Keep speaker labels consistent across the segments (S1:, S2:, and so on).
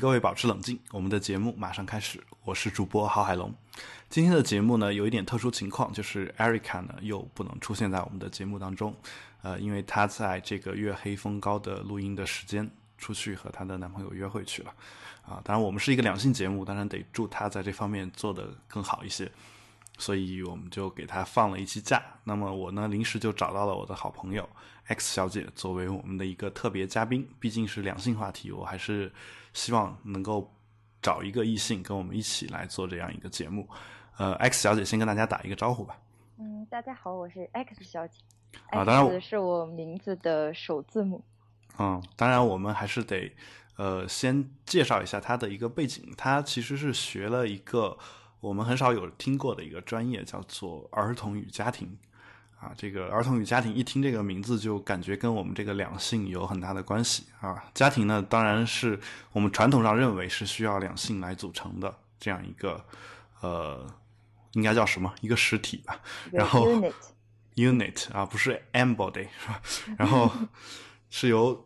S1: 各位保持冷静，我们的节目马上开始。我是主播郝海龙。今天的节目呢，有一点特殊情况，就是 Erica 呢又不能出现在我们的节目当中，呃，因为她在这个月黑风高的录音的时间出去和她的男朋友约会去了。啊，当然我们是一个两性节目，当然得祝她在这方面做得更好一些，所以我们就给她放了一期假。那么我呢，临时就找到了我的好朋友 X 小姐作为我们的一个特别嘉宾，毕竟是两性话题，我还是希望能够找一个异性跟我们一起来做这样一个节目。呃，X 小姐先跟大家打一个招呼吧。
S2: 嗯，大家好，我是 X 小姐。
S1: 啊，当然
S2: 是我名字的首字母。
S1: 嗯，当然我们还是得呃先介绍一下她的一个背景。她其实是学了一个我们很少有听过的一个专业，叫做儿童与家庭。啊，这个儿童与家庭一听这个名字就感觉跟我们这个两性有很大的关系啊。家庭呢，当然是我们传统上认为是需要两性来组成的这样一个呃。应该叫什么？一个实体吧。然后 unit 啊，不是 embody 是吧？然后是由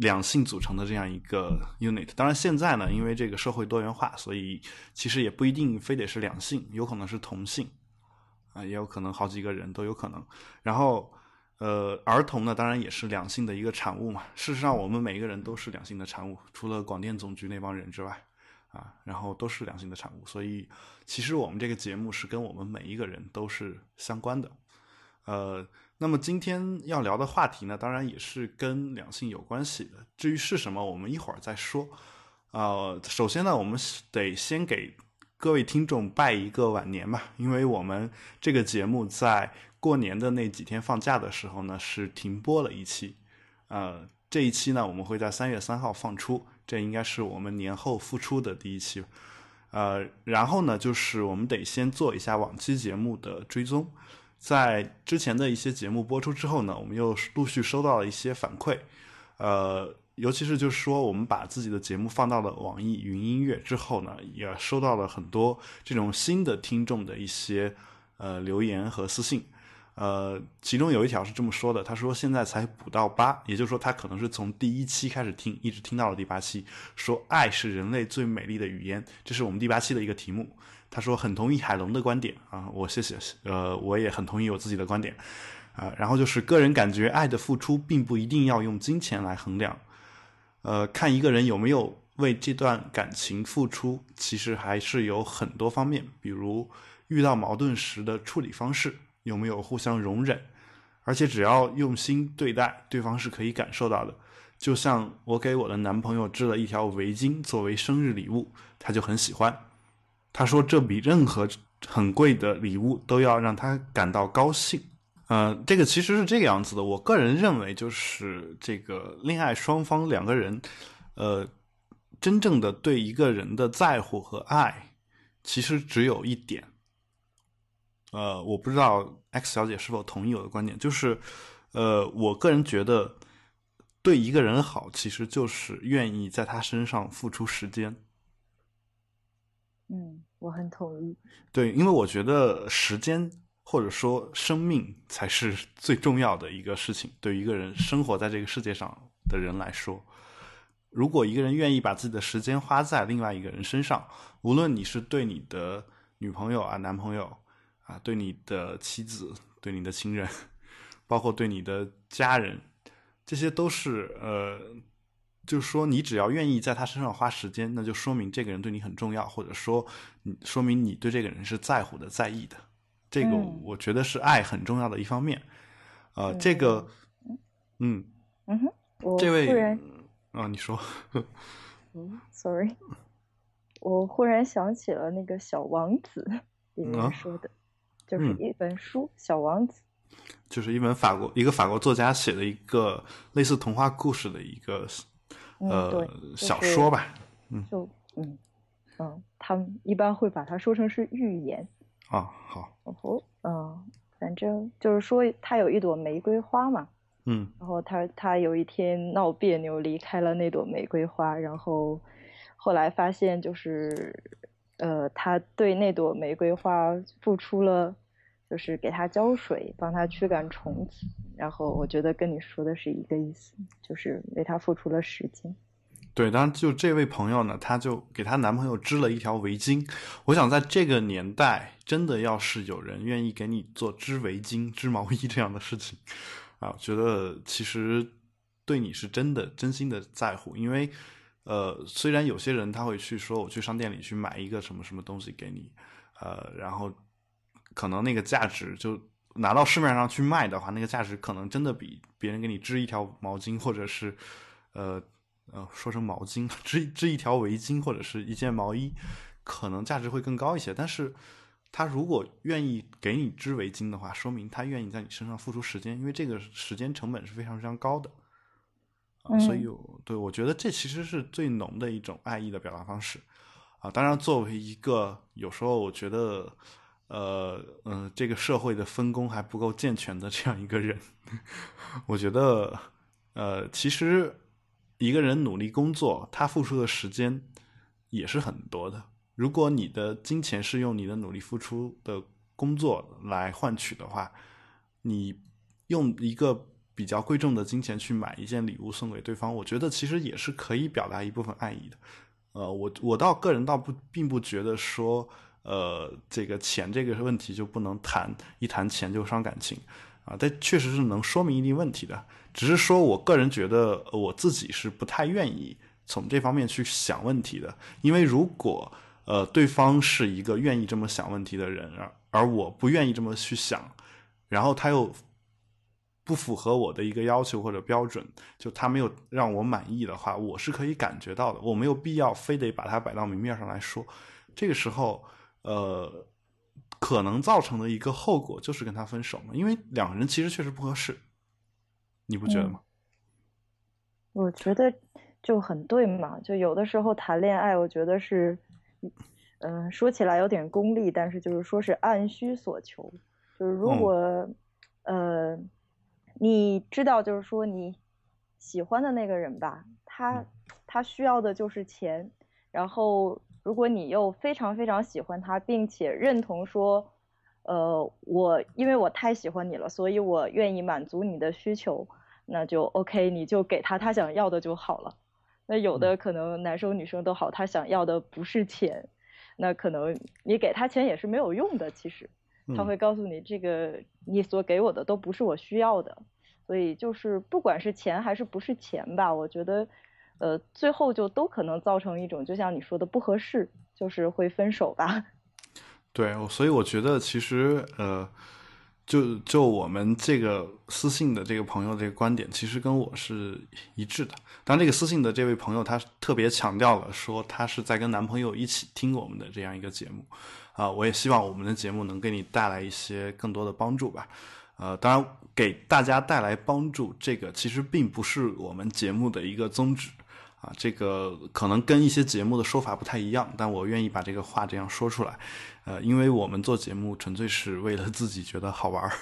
S1: 两性组成的这样一个 unit。当然，现在呢，因为这个社会多元化，所以其实也不一定非得是两性，有可能是同性啊，也有可能好几个人都有可能。然后，呃，儿童呢，当然也是两性的一个产物嘛。事实上，我们每一个人都是两性的产物，除了广电总局那帮人之外。啊，然后都是良性的产物，所以其实我们这个节目是跟我们每一个人都是相关的。呃，那么今天要聊的话题呢，当然也是跟两性有关系的。至于是什么，我们一会儿再说。呃，首先呢，我们得先给各位听众拜一个晚年吧，因为我们这个节目在过年的那几天放假的时候呢，是停播了一期。呃，这一期呢，我们会在三月三号放出。这应该是我们年后复出的第一期，呃，然后呢，就是我们得先做一下往期节目的追踪，在之前的一些节目播出之后呢，我们又陆续收到了一些反馈，呃，尤其是就是说，我们把自己的节目放到了网易云音乐之后呢，也收到了很多这种新的听众的一些呃留言和私信。呃，其中有一条是这么说的，他说现在才补到八，也就是说他可能是从第一期开始听，一直听到了第八期。说爱是人类最美丽的语言，这是我们第八期的一个题目。他说很同意海龙的观点啊，我谢谢，呃，我也很同意我自己的观点啊。然后就是个人感觉，爱的付出并不一定要用金钱来衡量，呃，看一个人有没有为这段感情付出，其实还是有很多方面，比如遇到矛盾时的处理方式。有没有互相容忍？而且只要用心对待，对方是可以感受到的。就像我给我的男朋友织了一条围巾作为生日礼物，他就很喜欢。他说这比任何很贵的礼物都要让他感到高兴。呃，这个其实是这个样子的。我个人认为，就是这个恋爱双方两个人，呃，真正的对一个人的在乎和爱，其实只有一点。呃，我不知道 X 小姐是否同意我的观点，就是，呃，我个人觉得，对一个人好，其实就是愿意在他身上付出时间。
S2: 嗯，我很同意。
S1: 对，因为我觉得时间或者说生命才是最重要的一个事情。对一个人生活在这个世界上的人来说，如果一个人愿意把自己的时间花在另外一个人身上，无论你是对你的女朋友啊、男朋友。啊，对你的妻子，对你的亲人，包括对你的家人，这些都是呃，就是说，你只要愿意在他身上花时间，那就说明这个人对你很重要，或者说，说明你对这个人是在乎的、在意的。这个我觉得是爱很重要的一方面。呃，这个，
S2: 嗯嗯哼，
S1: 这位
S2: 啊，
S1: 你说，
S2: 嗯，sorry，我忽然想起了那个小王子里面说的。就是一本书《小王子》，
S1: 就是一本法国一个法国作家写的一个类似童话故事的一个呃小说吧。
S2: 嗯，就嗯嗯，他们一般会把它说成是寓言。
S1: 啊，好。
S2: 哦，嗯，反正就是说，他有一朵玫瑰花嘛。
S1: 嗯。
S2: 然后他他有一天闹别扭，离开了那朵玫瑰花，然后后来发现就是。呃，他对那朵玫瑰花付出了，就是给它浇水，帮它驱赶虫子。然后我觉得跟你说的是一个意思，就是为它付出了时间。
S1: 对，当然就这位朋友呢，她就给她男朋友织了一条围巾。我想在这个年代，真的要是有人愿意给你做织围巾、织毛衣这样的事情，啊，觉得其实对你是真的、真心的在乎。因为，呃，虽然有些人他会去说，我去商店里去买一个什么什么东西给你，呃，然后可能那个价值就拿到市面上去卖的话，那个价值可能真的比别人给你织一条毛巾或者是，呃。呃，说成毛巾，织织一条围巾或者是一件毛衣，可能价值会更高一些。但是，他如果愿意给你织围巾的话，说明他愿意在你身上付出时间，因为这个时间成本是非常非常高的。所以，对我觉得这其实是最浓的一种爱意的表达方式。啊，当然，作为一个有时候我觉得，呃，嗯，这个社会的分工还不够健全的这样一个人，我觉得，呃，其实。一个人努力工作，他付出的时间也是很多的。如果你的金钱是用你的努力付出的工作来换取的话，你用一个比较贵重的金钱去买一件礼物送给对方，我觉得其实也是可以表达一部分爱意的。呃，我我倒个人倒不并不觉得说，呃，这个钱这个问题就不能谈，一谈钱就伤感情啊。但确实是能说明一定问题的。只是说，我个人觉得我自己是不太愿意从这方面去想问题的，因为如果呃对方是一个愿意这么想问题的人，而而我不愿意这么去想，然后他又不符合我的一个要求或者标准，就他没有让我满意的话，我是可以感觉到的，我没有必要非得把它摆到明面上来说。这个时候，呃，可能造成的一个后果就是跟他分手嘛，因为两个人其实确实不合适。你不觉得吗？
S2: 我觉得就很对嘛。就有的时候谈恋爱，我觉得是，嗯，说起来有点功利，但是就是说是按需所求。就是如果，呃，你知道，就是说你喜欢的那个人吧，他他需要的就是钱。然后，如果你又非常非常喜欢他，并且认同说，呃，我因为我太喜欢你了，所以我愿意满足你的需求。那就 OK，你就给他他想要的就好了。那有的可能男生女生都好，他想要的不是钱，那可能你给他钱也是没有用的。其实他会告诉你，这个你所给我的都不是我需要的。所以就是不管是钱还是不是钱吧，我觉得，呃，最后就都可能造成一种，就像你说的不合适，就是会分手吧。
S1: 对，所以我觉得其实呃。就就我们这个私信的这个朋友这个观点，其实跟我是一致的。当这个私信的这位朋友，他特别强调了说，他是在跟男朋友一起听我们的这样一个节目，啊，我也希望我们的节目能给你带来一些更多的帮助吧。呃，当然给大家带来帮助，这个其实并不是我们节目的一个宗旨。啊，这个可能跟一些节目的说法不太一样，但我愿意把这个话这样说出来，呃，因为我们做节目纯粹是为了自己觉得好玩儿，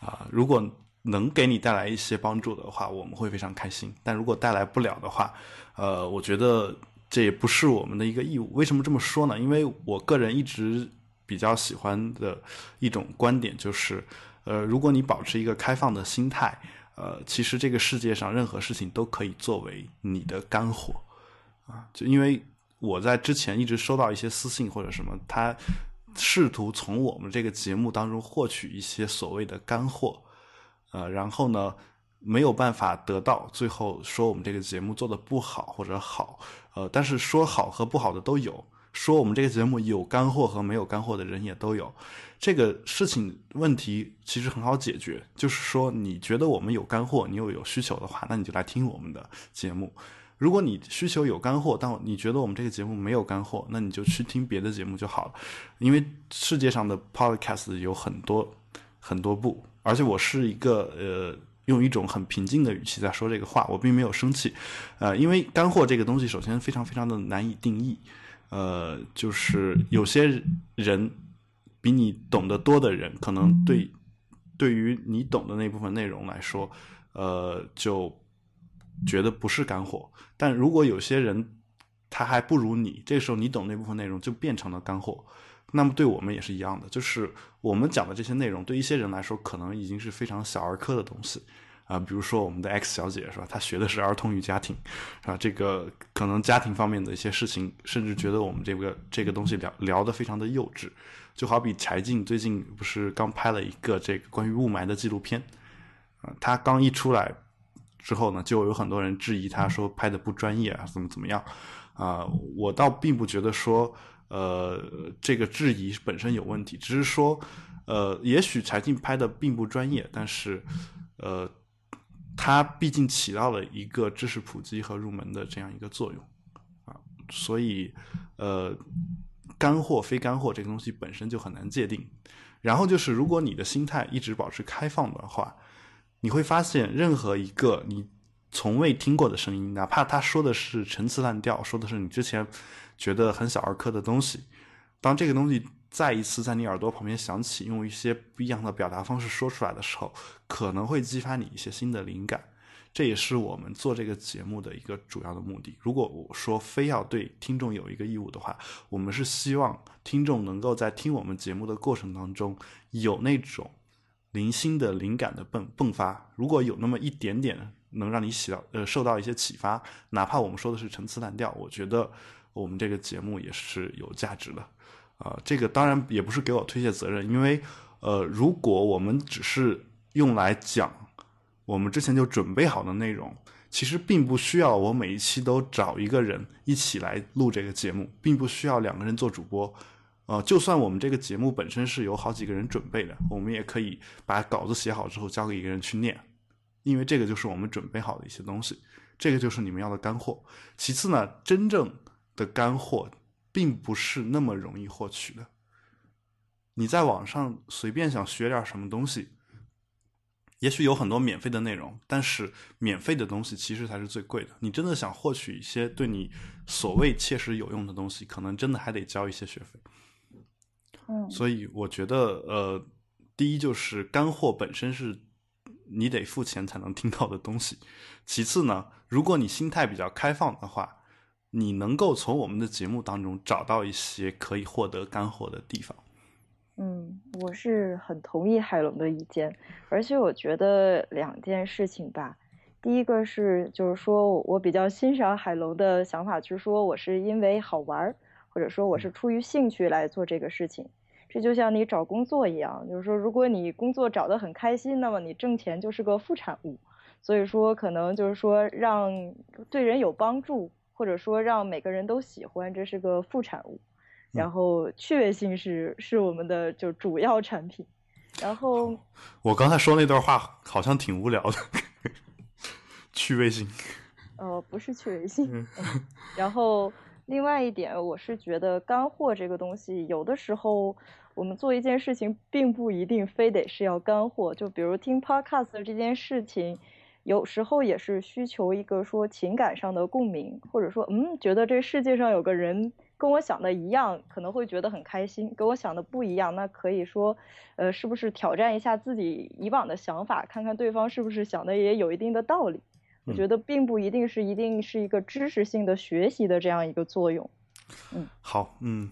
S1: 啊，如果能给你带来一些帮助的话，我们会非常开心。但如果带来不了的话，呃，我觉得这也不是我们的一个义务。为什么这么说呢？因为我个人一直比较喜欢的一种观点就是，呃，如果你保持一个开放的心态。呃，其实这个世界上任何事情都可以作为你的干货，啊，就因为我在之前一直收到一些私信或者什么，他试图从我们这个节目当中获取一些所谓的干货，呃，然后呢没有办法得到，最后说我们这个节目做的不好或者好，呃，但是说好和不好的都有。说我们这个节目有干货和没有干货的人也都有，这个事情问题其实很好解决，就是说你觉得我们有干货，你又有需求的话，那你就来听我们的节目；如果你需求有干货，但你觉得我们这个节目没有干货，那你就去听别的节目就好了。因为世界上的 podcast 有很多很多部，而且我是一个呃用一种很平静的语气在说这个话，我并没有生气，呃，因为干货这个东西首先非常非常的难以定义。呃，就是有些人比你懂得多的人，可能对对于你懂的那部分内容来说，呃，就觉得不是干货。但如果有些人他还不如你，这时候你懂那部分内容就变成了干货。那么对我们也是一样的，就是我们讲的这些内容，对一些人来说可能已经是非常小儿科的东西啊，比如说我们的 X 小姐是吧？她学的是儿童与家庭，是吧？这个可能家庭方面的一些事情，甚至觉得我们这个这个东西聊聊得非常的幼稚。就好比柴静最近不是刚拍了一个这个关于雾霾的纪录片，啊，她刚一出来之后呢，就有很多人质疑他说拍的不专业啊，怎么怎么样啊？我倒并不觉得说，呃，这个质疑本身有问题，只是说，呃，也许柴静拍的并不专业，但是，呃。它毕竟起到了一个知识普及和入门的这样一个作用，啊，所以，呃，干货非干货这个东西本身就很难界定。然后就是，如果你的心态一直保持开放的话，你会发现任何一个你从未听过的声音，哪怕他说的是陈词滥调，说的是你之前觉得很小儿科的东西，当这个东西。再一次在你耳朵旁边响起，用一些不一样的表达方式说出来的时候，可能会激发你一些新的灵感。这也是我们做这个节目的一个主要的目的。如果我说非要对听众有一个义务的话，我们是希望听众能够在听我们节目的过程当中有那种零星的灵感的迸迸发。如果有那么一点点能让你起到呃受到一些启发，哪怕我们说的是陈词滥调，我觉得我们这个节目也是有价值的。啊，这个当然也不是给我推卸责任，因为，呃，如果我们只是用来讲我们之前就准备好的内容，其实并不需要我每一期都找一个人一起来录这个节目，并不需要两个人做主播，呃，就算我们这个节目本身是有好几个人准备的，我们也可以把稿子写好之后交给一个人去念，因为这个就是我们准备好的一些东西，这个就是你们要的干货。其次呢，真正的干货。并不是那么容易获取的。你在网上随便想学点什么东西，也许有很多免费的内容，但是免费的东西其实才是最贵的。你真的想获取一些对你所谓切实有用的东西，可能真的还得交一些学费。
S2: 嗯，
S1: 所以我觉得，呃，第一就是干货本身是你得付钱才能听到的东西。其次呢，如果你心态比较开放的话。你能够从我们的节目当中找到一些可以获得干货的地方。
S2: 嗯，我是很同意海龙的意见，而且我觉得两件事情吧。第一个是，就是说我比较欣赏海龙的想法，就是说我是因为好玩，或者说我是出于兴趣来做这个事情。这就像你找工作一样，就是说如果你工作找得很开心，那么你挣钱就是个副产物。所以说，可能就是说让对人有帮助。或者说让每个人都喜欢，这是个副产物，然后趣味性是是我们的就主要产品。然后
S1: 我刚才说那段话好像挺无聊的，趣味性。
S2: 呃，不是趣味性。然后另外一点，我是觉得干货这个东西，有的时候我们做一件事情，并不一定非得是要干货。就比如听 podcast 这件事情。有时候也是需求一个说情感上的共鸣，或者说，嗯，觉得这世界上有个人跟我想的一样，可能会觉得很开心。跟我想的不一样，那可以说，呃，是不是挑战一下自己以往的想法，看看对方是不是想的也有一定的道理？我觉得并不一定是一定是一个知识性的学习的这样一个作用。嗯，
S1: 好，嗯。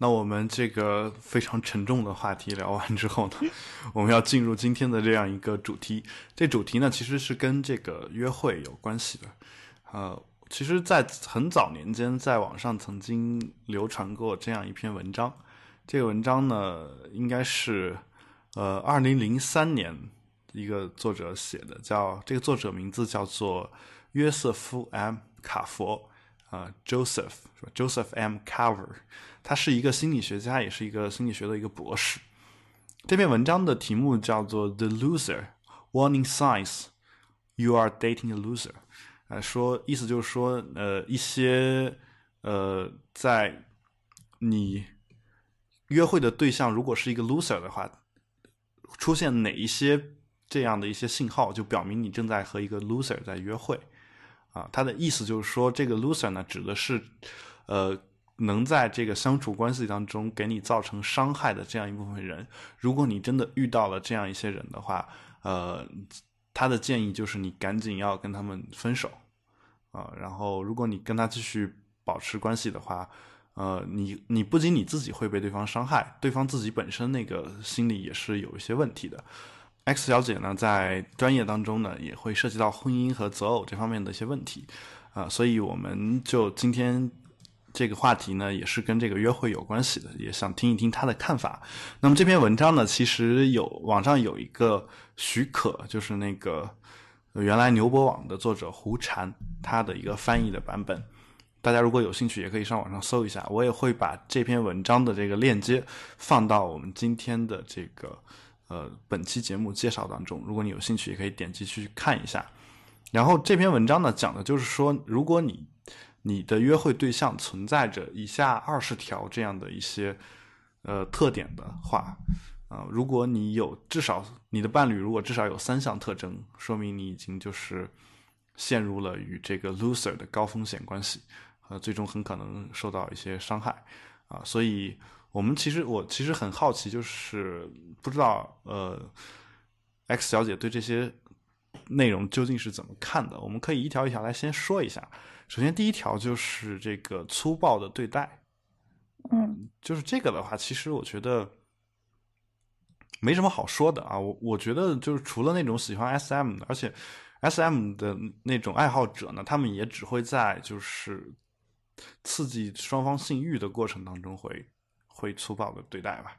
S1: 那我们这个非常沉重的话题聊完之后呢，我们要进入今天的这样一个主题。这主题呢，其实是跟这个约会有关系的。呃，其实，在很早年间，在网上曾经流传过这样一篇文章。这个文章呢，应该是呃，二零零三年一个作者写的，叫这个作者名字叫做约瑟夫 ·M· 卡佛。啊，Joseph 是吧？Joseph M. Carver，他是一个心理学家，也是一个心理学的一个博士。这篇文章的题目叫做《The Loser Warning Signs You Are Dating a Loser》。呃，说意思就是说，呃，一些呃，在你约会的对象如果是一个 loser 的话，出现哪一些这样的一些信号，就表明你正在和一个 loser 在约会。啊，他的意思就是说，这个 loser 呢，指的是，呃，能在这个相处关系当中给你造成伤害的这样一部分人。如果你真的遇到了这样一些人的话，呃，他的建议就是你赶紧要跟他们分手，啊，然后如果你跟他继续保持关系的话，呃，你你不仅你自己会被对方伤害，对方自己本身那个心里也是有一些问题的。X 小姐呢，在专业当中呢，也会涉及到婚姻和择偶这方面的一些问题，啊，所以我们就今天这个话题呢，也是跟这个约会有关系的，也想听一听她的看法。那么这篇文章呢，其实有网上有一个许可，就是那个原来牛博网的作者胡禅他的一个翻译的版本，大家如果有兴趣，也可以上网上搜一下。我也会把这篇文章的这个链接放到我们今天的这个。呃，本期节目介绍当中，如果你有兴趣，也可以点击去看一下。然后这篇文章呢，讲的就是说，如果你你的约会对象存在着以下二十条这样的一些呃特点的话，啊，如果你有至少你的伴侣如果至少有三项特征，说明你已经就是陷入了与这个 loser 的高风险关系，呃，最终很可能受到一些伤害啊，所以。我们其实，我其实很好奇，就是不知道，呃，X 小姐对这些内容究竟是怎么看的？我们可以一条一条来先说一下。首先，第一条就是这个粗暴的对待，
S2: 嗯，
S1: 就是这个的话，其实我觉得没什么好说的啊。我我觉得就是除了那种喜欢 SM 的，而且 SM 的那种爱好者呢，他们也只会在就是刺激双方性欲的过程当中会。会粗暴的对待吧，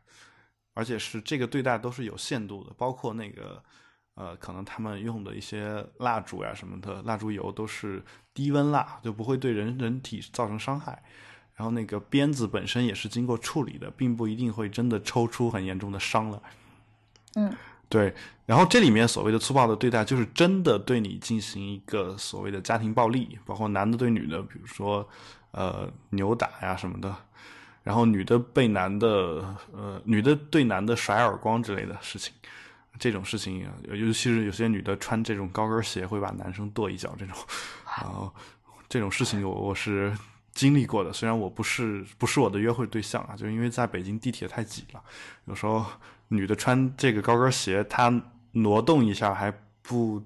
S1: 而且是这个对待都是有限度的，包括那个呃，可能他们用的一些蜡烛呀什么的，蜡烛油都是低温蜡，就不会对人人体造成伤害。然后那个鞭子本身也是经过处理的，并不一定会真的抽出很严重的伤来。
S2: 嗯，
S1: 对。然后这里面所谓的粗暴的对待，就是真的对你进行一个所谓的家庭暴力，包括男的对女的，比如说呃扭打呀什么的。然后女的被男的，呃，女的对男的甩耳光之类的事情，这种事情，尤其是有些女的穿这种高跟鞋会把男生跺一脚，这种，然后这种事情我我是经历过的。虽然我不是不是我的约会对象啊，就因为在北京地铁太挤了，有时候女的穿这个高跟鞋，她挪动一下还不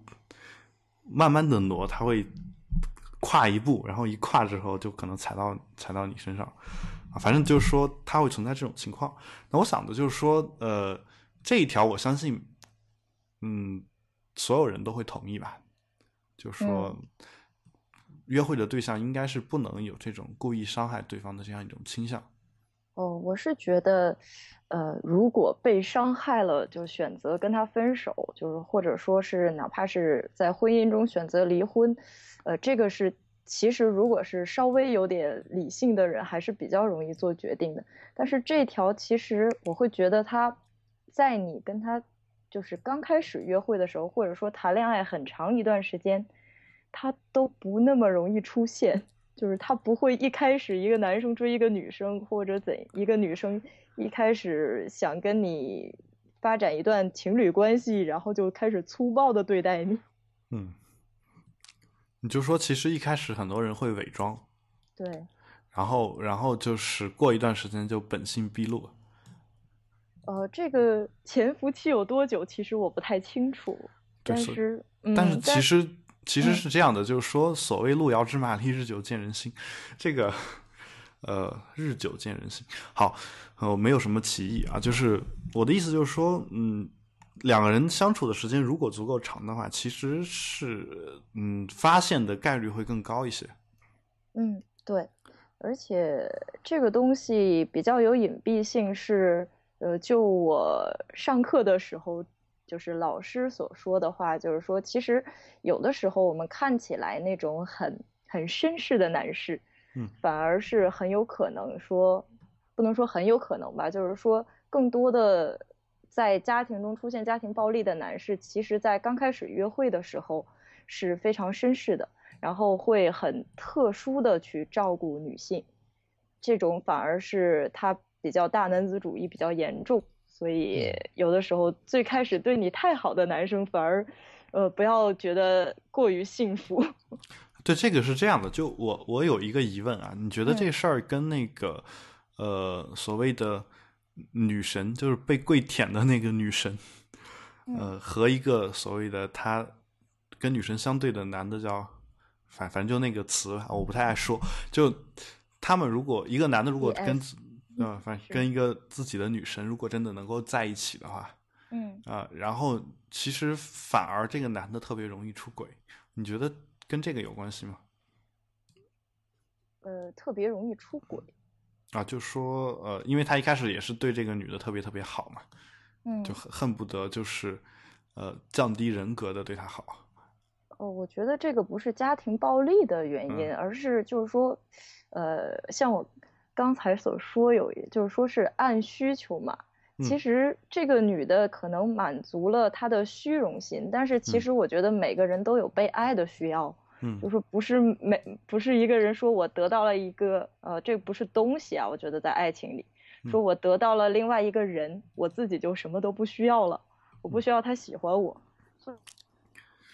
S1: 慢慢的挪，她会跨一步，然后一跨之后就可能踩到踩到你身上。啊，反正就是说，它会存在这种情况。那我想的就是说，呃，这一条我相信，嗯，所有人都会同意吧。就是说，约会的对象应该是不能有这种故意伤害对方的这样一种倾向。
S2: 哦，我是觉得，呃，如果被伤害了，就选择跟他分手，就是或者说是哪怕是在婚姻中选择离婚，呃，这个是。其实，如果是稍微有点理性的人，还是比较容易做决定的。但是这条，其实我会觉得他，在你跟他就是刚开始约会的时候，或者说谈恋爱很长一段时间，他都不那么容易出现。就是他不会一开始一个男生追一个女生，或者怎一个女生一开始想跟你发展一段情侣关系，然后就开始粗暴的对待你。
S1: 嗯。你就说，其实一开始很多人会伪装，
S2: 对，
S1: 然后，然后就是过一段时间就本性毕露。
S2: 呃，这个潜伏期有多久？其实我不太清楚。但是，
S1: 但是其实其实是这样的，就是说，所谓路遥知马力，日久见人心。这个，呃，日久见人心。好，呃，没有什么歧义啊，就是我的意思就是说，嗯。两个人相处的时间如果足够长的话，其实是嗯发现的概率会更高一些。
S2: 嗯，对，而且这个东西比较有隐蔽性，是呃，就我上课的时候，就是老师所说的话，就是说，其实有的时候我们看起来那种很很绅士的男士，
S1: 嗯，
S2: 反而是很有可能说，不能说很有可能吧，就是说更多的。在家庭中出现家庭暴力的男士，其实，在刚开始约会的时候是非常绅士的，然后会很特殊的去照顾女性，这种反而是他比较大男子主义比较严重，所以有的时候最开始对你太好的男生，反而，呃，不要觉得过于幸福。
S1: 对，这个是这样的，就我我有一个疑问啊，你觉得这事儿跟那个，呃，所谓的。女神就是被跪舔的那个女神，呃，和一个所谓的他跟女神相对的男的叫，反反正就那个词我不太爱说。就他们如果一个男的如果跟，呃，反正跟一个自己的女神如果真的能够在一起的话，
S2: 嗯
S1: 啊、然后其实反而这个男的特别容易出轨，你觉得跟这个有关系吗？
S2: 呃，特别容易出轨。
S1: 啊，就说呃，因为他一开始也是对这个女的特别特别好嘛，
S2: 嗯
S1: 就恨恨不得就是呃降低人格的对她好。
S2: 哦，我觉得这个不是家庭暴力的原因，
S1: 嗯
S2: 而是就是说，呃，像我刚才所说有，就是说是按需求嘛。其
S1: 嗯
S2: 实这个女的可能满足了她的虚荣心，但是其
S1: 嗯
S2: 实我觉得每个人都有被爱的需要，
S1: 嗯。
S2: 就是不是每不是一个人说我得到了一个呃，这不是东西啊，我觉得在爱情里，说
S1: 嗯
S2: 我得到了另外一个人，我自己就什么都不需要了，我不需要他喜欢我，所以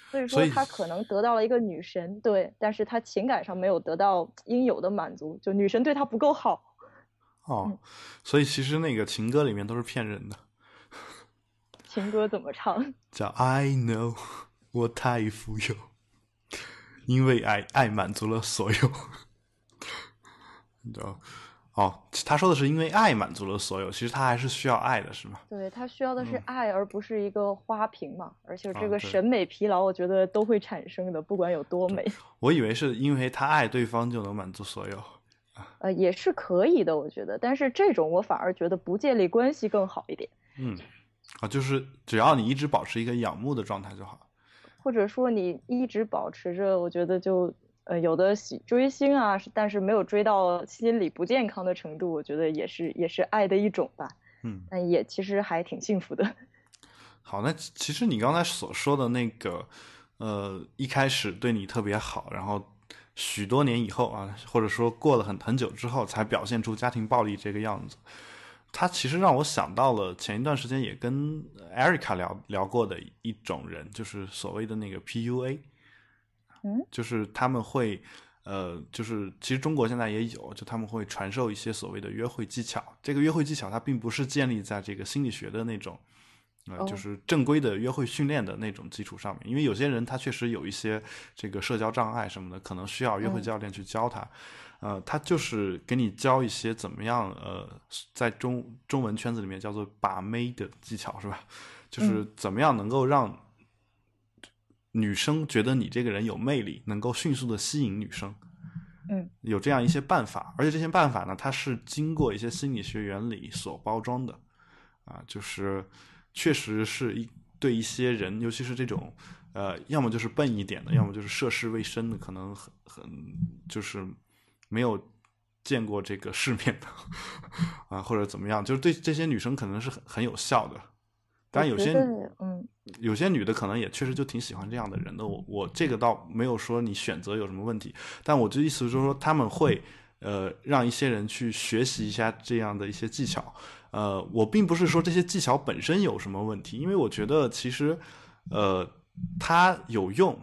S2: 所以说他可能得到了一个女神，对，但是他情感上没有得到应有的满足，就女神对他不够好。
S1: 哦
S2: 嗯，
S1: 所以其实那个情歌里面都是骗人的，
S2: 情歌怎么唱？
S1: 叫 I know 我太富有，因为爱爱满足了所有。你知道哦，他说的是因为爱满足了所有，其实他还是需要爱的，是吗？
S2: 对他需要的是
S1: 嗯
S2: 爱，而不是一个花瓶嘛。而且这个审美疲劳，我觉得都会产生的，不管有多美。
S1: 我以为是因为他爱对方就能满足所有。
S2: 呃，也是可以的，我觉得。但是这种我反而觉得不建立关系更好一点，
S1: 嗯，啊，就是只要你一直保持一个仰慕的状态就好。
S2: 或者说你一直保持着，我觉得就呃有的喜追星啊，但是没有追到心理不健康的程度，我觉得也是也是爱的一种吧。
S1: 嗯，
S2: 但也其实还挺幸福的。
S1: 好，那其其实你刚才所说的那个，呃，一开始对你特别好，然后许多年以后啊，或者说过了很很久之后，才表现出家庭暴力这个样子。他其实让我想到了前一段时间也跟 Erica 聊聊过的一种人，就是所谓的那个 PUA，
S2: 嗯，
S1: 就是他们会，呃，就是其实中国现在也有，就他们会传授一些所谓的约会技巧。这个约会技巧它并不是建立在这个心理学的那种，呃，
S2: 哦
S1: 就是正规的约会训练的那种基础上面，因为有些人他确实有一些这个社交障碍什么的，可能需要约会
S2: 嗯
S1: 教练去教他。呃，他就是给你教一些怎么样，呃，在中中文圈子里面叫做把妹的技巧，是吧？就是怎么样能够让女生觉得你这个人有魅力，能够迅速的吸引女生。
S2: 嗯，
S1: 有这样一些办法，而且这些办法呢，它是经过一些心理学原理所包装的，啊，就是确实是一对一些人，尤其是这种呃，要么就是笨一点的，要么就是涉世未深的，可能很很就是没有见过这个世面的 啊，或者怎么样，就是对这些女生可能是很很有效的。当然，有些
S2: 嗯
S1: 有些女的可能也确实就挺喜欢这样的人的。我我这个倒没有说你选择有什么问题，但我就意思就是说他们会呃让一些人去学习一下这样的一些技巧。呃，我并不是说这些技巧本身有什么问题，因为我觉得其实呃它有用，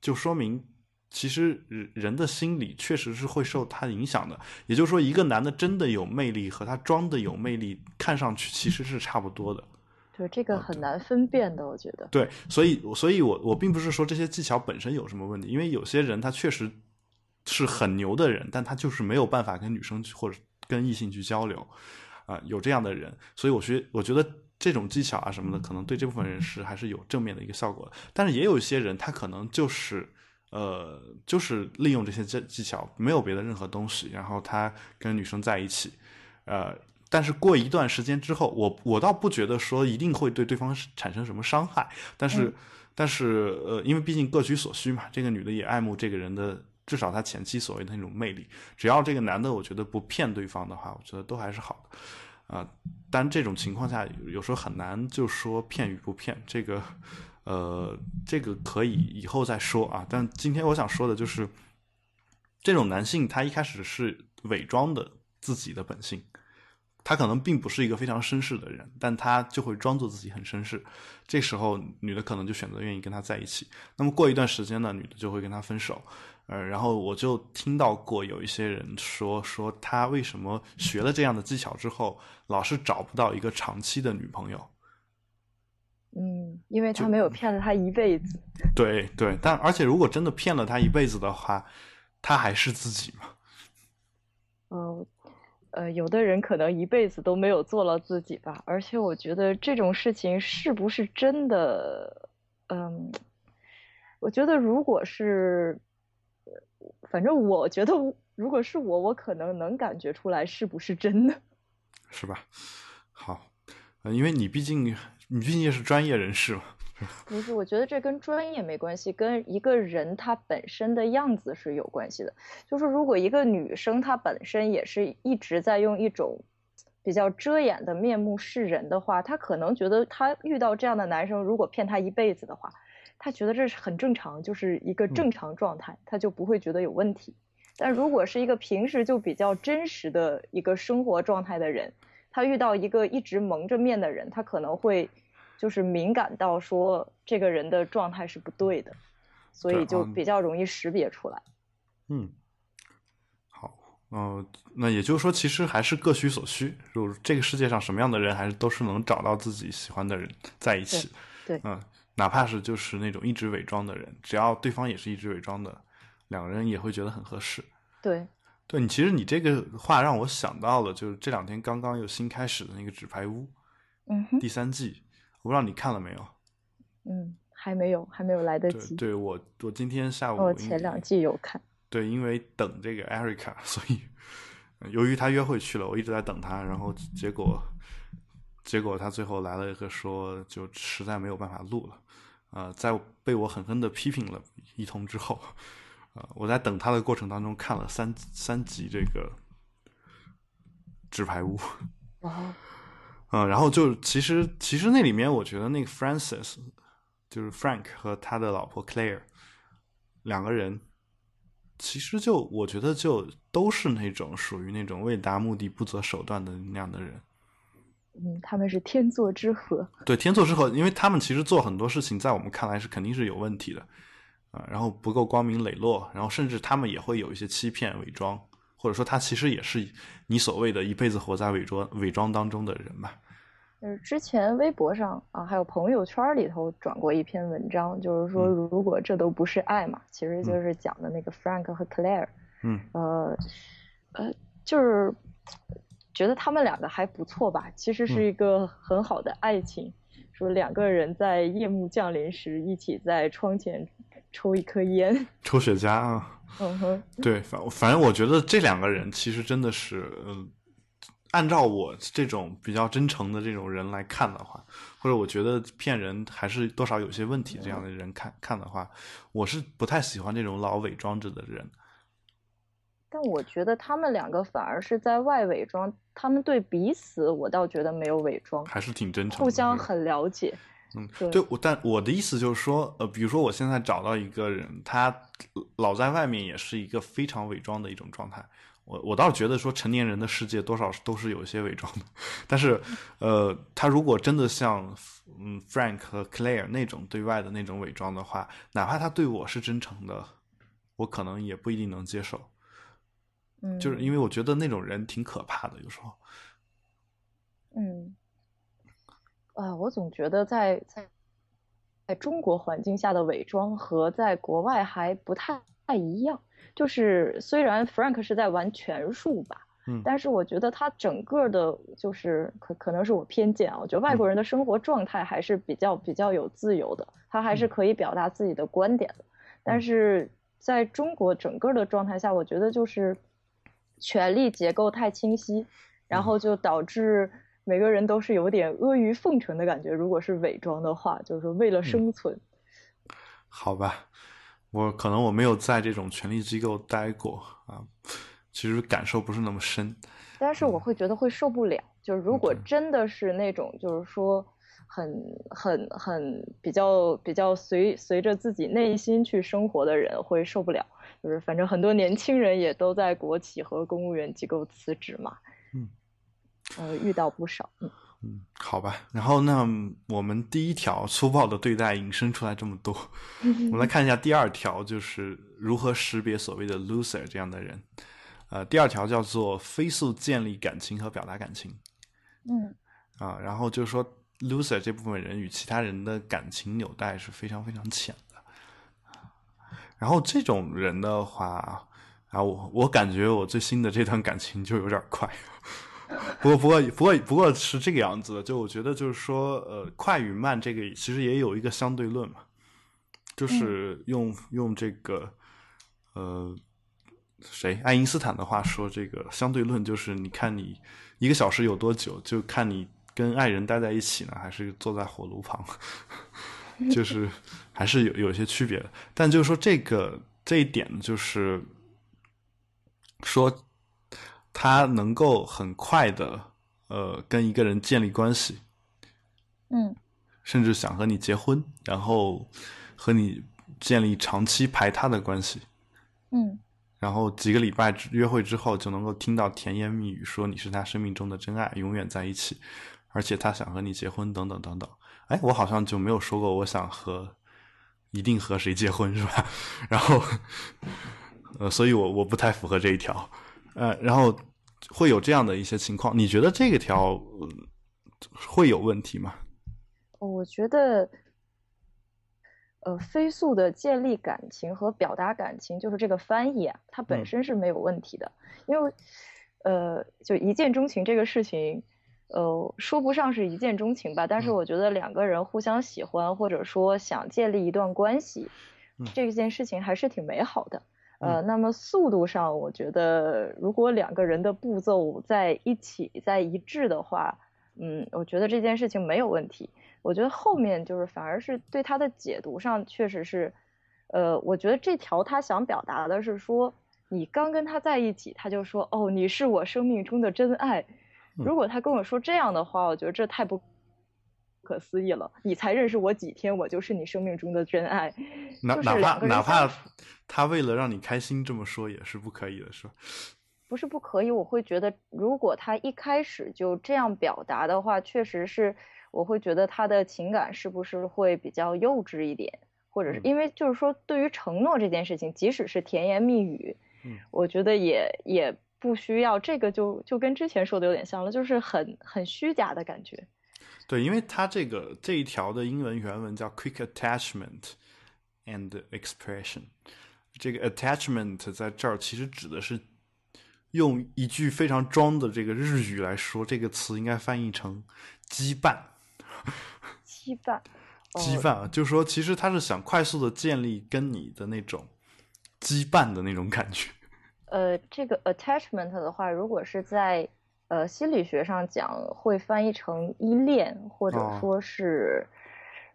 S1: 就说明其实人人的心理确实是会受它影响的。也就是说，一个男的真的有魅力和他装的有魅力，看上去其实是差不多的。
S2: 就是这个很难分辨的，我觉得。
S1: 对，所以，所以我我并不是说这些技巧本身有什么问题，因为有些人他确实是很牛的人，但他就是没有办法跟女生去或者跟异性去交流，啊、有这样的人，所以我觉我觉得这种技巧啊什么的，可能对这部分人是还是有正面的一个效果，但是也有一些人他可能就是。呃，就是利用这些技技巧，没有别的任何东西，然后他跟女生在一起，呃，但是过一段时间之后，我我倒不觉得说一定会对对方产生什么伤害，但是、
S2: 嗯。
S1: 但是呃，因为毕竟各取所需嘛，这个女的也爱慕这个人的，至少他前期所谓的那种魅力，只要这个男的我觉得不骗对方的话，我觉得都还是好的，啊、但这种情况下有有时候很难就说骗与不骗，这个呃，这个可以以后再说啊，但今天我想说的就是。这种男性他一开始是伪装的自己的本性，他可能并不是一个非常绅士的人，但他就会装作自己很绅士。这时候女的可能就选择愿意跟他在一起。那么过一段时间呢，女的就会跟他分手。呃，然后我就听到过有一些人说，说他为什么学了这样的技巧之后，老是找不到一个长期的女朋友。
S2: 嗯，因为他没有骗了他一辈子。
S1: 对对，但而且如果真的骗了他一辈子的话，他还是自己嘛？
S2: 呃，呃，有的人可能一辈子都没有做了自己吧。而且我觉得这种事情是不是真的，嗯，我觉得如果是，反正我觉得如果是我，我可能能感觉出来是不是真的，
S1: 是吧？好，呃，因为你毕竟你毕竟也是专业人士嘛。
S2: 不是，我觉得这跟专业没关系，跟一个人他本身的样子是有关系的。就是如果一个女生她本身也是一直在用一种比较遮掩的面目示人的话，她可能觉得她遇到这样的男生，如果骗她一辈子的话，她觉得这是很正常，就是一个正常状态，他就不会觉得有问题。但如果是一个平时就比较真实的一个生活状态的人，他遇到一个一直蒙着面的人，他可能会。就是敏感到说这个人的状态是不对的，所以就比较容易识别出来。
S1: 嗯，好，嗯，那也就是说，其实还是各取所需。就这个世界上什么样的人，还是都是能找到自己喜欢的人在一起。
S2: 对，
S1: 嗯，哪怕是就是那种一直伪装的人，只要对方也是一直伪装的，两个人也会觉得很合适。
S2: 对，
S1: 对你其实你这个话让我想到了，就是这两天刚刚又新开始的那个《纸牌屋》，
S2: 嗯哼，
S1: 第三季。我不知道你看了没有？
S2: 嗯，还没有，还没有来得及。
S1: 对我，我今天下午
S2: 我前两季有看。
S1: 对，因为等这个 Erica，所以由于他约会去了，我一直在等他。然后结果，结果他最后来了一个说，就实在没有办法录了。呃，在被我狠狠的批评了一通之后，呃，我在等他的过程当中看了三三集这个《纸牌屋》。
S2: 啊。
S1: 嗯，然后就其实其实那里面，我觉得那个 Francis 就是 Frank 和他的老婆 Claire 两个人，其实就我觉得就都是那种属于那种为达目的不择手段的那样的人。
S2: 嗯，他们是天作之合。
S1: 对，天作之合，因为他们其实做很多事情，在我们看来是肯定是有问题的啊，然后不够光明磊落，然后甚至他们也会有一些欺骗、伪装。或者说，他其实也是你所谓的一辈子活在伪装伪装当中的人吧。
S2: 就是之前微博上啊，还有朋友圈里头转过一篇文章，就是说，如果这都不是爱嘛，其实就是讲的那个 Frank 和 Claire。
S1: 嗯。
S2: 呃呃，就是觉得他们两个还不错吧，其实是一个很好的爱情。说两个人在夜幕降临时，一起在窗前抽一颗烟，
S1: 抽雪茄啊。
S2: 嗯哼，
S1: 对，反反正我觉得这两个人其实真的是，嗯，按照我这种比较真诚的这种人来看的话，或者我觉得骗人还是多少有些问题这样的人看看的话，我是不太喜欢这种老伪装着的人。
S2: 但我觉得他们两个反而是在外伪装，他们对彼此我倒觉得没有伪装，
S1: 还是挺真诚，
S2: 互相很了解。
S1: 嗯，对，我但我的意思就是说，呃，比如说我现在找到一个人，他老在外面也是一个非常伪装的一种状态。我我倒是觉得说，成年人的世界多少都是有一些伪装的。但是，呃，他如果真的像嗯 Frank 和 Claire 那种对外的那种伪装的话，哪怕他对我是真诚的，我可能也不一定能接受。
S2: 嗯，
S1: 就是因为我觉得那种人挺可怕的，有时候。
S2: 嗯。啊，我总觉得在在在中国环境下的伪装和在国外还不太太一样。就是虽然 Frank 是在玩权术吧，
S1: 嗯，
S2: 但是我觉得他整个的，就是可可能是我偏见啊。我觉得外国人的生活状态还是比较比较有自由的，他还是可以表达自己的观点的。但是在中国整个的状态下，我觉得就是权力结构太清晰，然后就导致。每个人都是有点阿谀奉承的感觉，如果是伪装的话，就是为了生存。
S1: 好吧，我可能我没有在这种权力机构待过啊，其实感受不是那么深。
S2: 但是我会觉得会受不了，就是如果真的是那种，就是说很很很比较比较随随着自己内心去生活的人会受不了。就是反正很多年轻人也都在国企和公务员机构辞职嘛。
S1: 嗯。
S2: 呃，遇到不少，嗯
S1: 嗯，好吧。然后那我们第一条粗暴的对待引申出来这么多，我们来看一下第二条，就是如何识别所谓的 loser 这样的人。呃，第二条叫做飞速建立感情和表达感情。
S2: 嗯
S1: 啊，然后就是说 loser 这部分人与其他人的感情纽带是非常非常浅的。然后这种人的话，啊，我我感觉我最新的这段感情就有点快。不过不过不过不过是这个样子的，就我觉得就是说，呃，快与慢这个其实也有一个相对论嘛，就是用用这个呃谁爱因斯坦的话说，这个相对论就是你看你一个小时有多久，就看你跟爱人待在一起呢，还是坐在火炉旁，就是还是有有些区别的。但就是说这个这一点就是说。他能够很快的，呃，跟一个人建立关系，
S2: 嗯，
S1: 甚至想和你结婚，然后和你建立长期排他的关系，
S2: 嗯，
S1: 然后几个礼拜约会之后就能够听到甜言蜜语，说你是他生命中的真爱，永远在一起，而且他想和你结婚，等等等等。哎，我好像就没有说过我想和一定和谁结婚，是吧？然后，呃，所以我我不太符合这一条，呃，然后。会有这样的一些情况，你觉得这个条会有问题吗？
S2: 我觉得，呃，飞速的建立感情和表达感情，就是这个翻译啊，它本身是没有问题的。因为，呃，就一见钟情这个事情，呃，说不上是一见钟情吧，但是我觉得两个人互相喜欢，或者说想建立一段关系，这件事情还是挺美好的。呃，那么速度上，我觉得如果两个人的步骤在一起，在一致的话，嗯，我觉得这件事情没有问题。我觉得后面就是反而是对他的解读上，确实是，呃，我觉得这条他想表达的是说，你刚跟他在一起，他就说，哦，你是我生命中的真爱。如果他跟我说这样的话，我觉得这太不。不可思议了！你才认识我几天，我就是你生命中的真爱。
S1: 哪哪怕哪怕他为了让你开心这么说也是不可以的，是吧？
S2: 不是不可以，我会觉得如果他一开始就这样表达的话，确实是我会觉得他的情感是不是会比较幼稚一点，或者是因为就是说对于承诺这件事情，即使是甜言蜜语，
S1: 嗯，
S2: 我觉得也也不需要这个，就就跟之前说的有点像了，就是很很虚假的感觉。
S1: 对，因为它这个这一条的英文原文叫 quick attachment and expression，这个 attachment 在这儿其实指的是用一句非常装的这个日语来说，这个词应该翻译成羁绊。
S2: 羁绊，
S1: 羁绊啊，就是说其实他是想快速的建立跟你的那种羁绊的那种感觉。
S2: 呃，这个 attachment 的话，如果是在呃，心理学上讲会翻译成依恋，或者说是，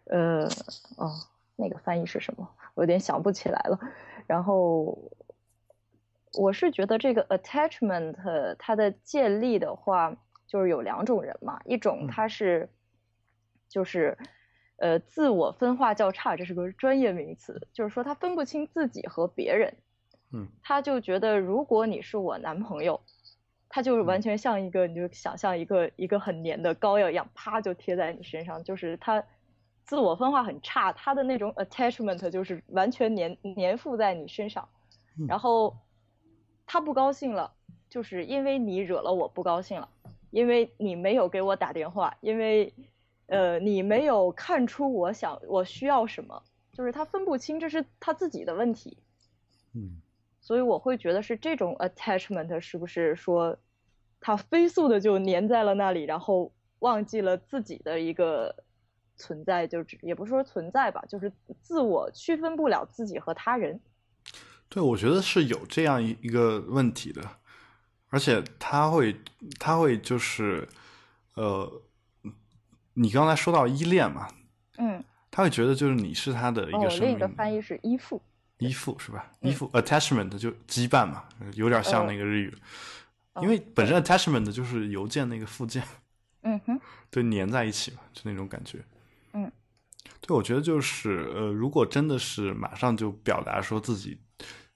S2: 呃，哦，那个翻译是什么？我有点想不起来了。然后，我是觉得这个 attachment 它的建立的话，就是有两种人嘛，一种他是，就是，呃，自我分化较差，这是个专业名词，就是说他分不清自己和别人，
S1: 嗯，
S2: 他就觉得如果你是我男朋友。他就是完全像一个，你就想象一个一个很黏的膏药一样，啪就贴在你身上。就是他自我分化很差，他的那种 attachment 就是完全粘粘附在你身上。然后他不高兴了，就是因为你惹了我不高兴了，因为你没有给我打电话，因为呃你没有看出我想我需要什么，就是他分不清这是他自己的问题。
S1: 嗯。
S2: 所以我会觉得是这种 attachment 是不是说，他飞速的就粘在了那里，然后忘记了自己的一个存在，就也不是说存在吧，就是自我区分不了自己和他人。
S1: 对，我觉得是有这样一一个问题的，而且他会，他会就是，呃，你刚才说到依恋嘛，
S2: 嗯，
S1: 他会觉得就是你是他的一个，
S2: 另一个翻译是依附。
S1: 依附是吧？依附 attachment 就羁绊嘛，有点像那个日语，因为本身 attachment 就是邮件那个附件，
S2: 嗯哼，
S1: 对，粘在一起嘛，就那种感觉。
S2: 嗯，
S1: 对，我觉得就是呃，如果真的是马上就表达说自己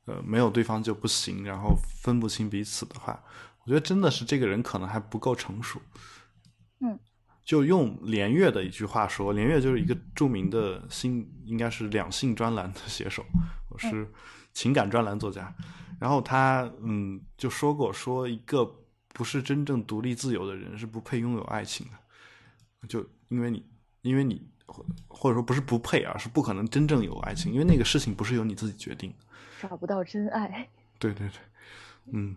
S1: 呃没有对方就不行，然后分不清彼此的话，我觉得真的是这个人可能还不够成熟。
S2: 嗯。
S1: 就用连岳的一句话说，连岳就是一个著名的新，应该是两性专栏的写手，我是情感专栏作家。然后他嗯就说过，说一个不是真正独立自由的人是不配拥有爱情的，就因为你，因为你或者说不是不配，而是不可能真正有爱情，因为那个事情不是由你自己决定，
S2: 找不到真爱。
S1: 对对对，嗯，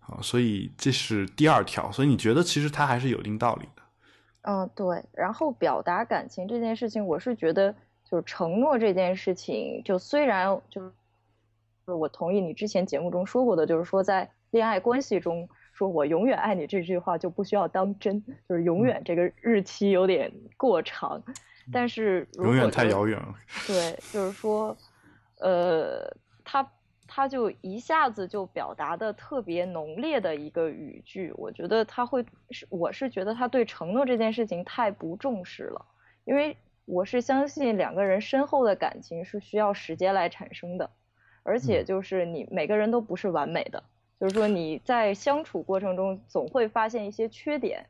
S1: 好，所以这是第二条，所以你觉得其实他还是有一定道理的。
S2: 嗯，对。然后表达感情这件事情，我是觉得就是承诺这件事情，就虽然就是我同意你之前节目中说过的，就是说在恋爱关系中。说我永远爱你这句话就不需要当真，就是永远这个日期有点过长，但是
S1: 永远太遥远了。
S2: 对，就是说，呃，他他就一下子就表达的特别浓烈的一个语句，我觉得他会是，我是觉得他对承诺这件事情太不重视了，因为我是相信两个人深厚的感情是需要时间来产生的，而且就是你每个人都不是完美的。就是说你在相处过程中总会发现一些缺点，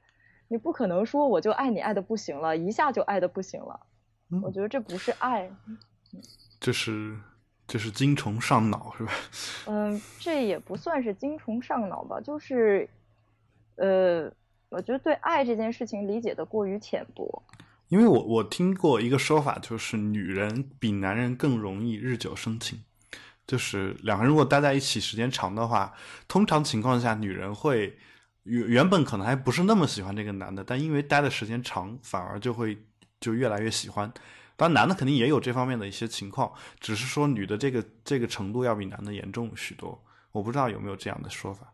S2: 你不可能说我就爱你爱的不行了，一下就爱的不行了。我觉得这不是爱，
S1: 这是这是精虫上脑是吧？
S2: 嗯，这也不算是精虫上脑吧，就是呃，我觉得对爱这件事情理解的过于浅薄。
S1: 因为我我听过一个说法，就是女人比男人更容易日久生情。就是两个人如果待在一起时间长的话，通常情况下，女人会原原本可能还不是那么喜欢这个男的，但因为待的时间长，反而就会就越来越喜欢。当然，男的肯定也有这方面的一些情况，只是说女的这个这个程度要比男的严重许多。我不知道有没有这样的说法。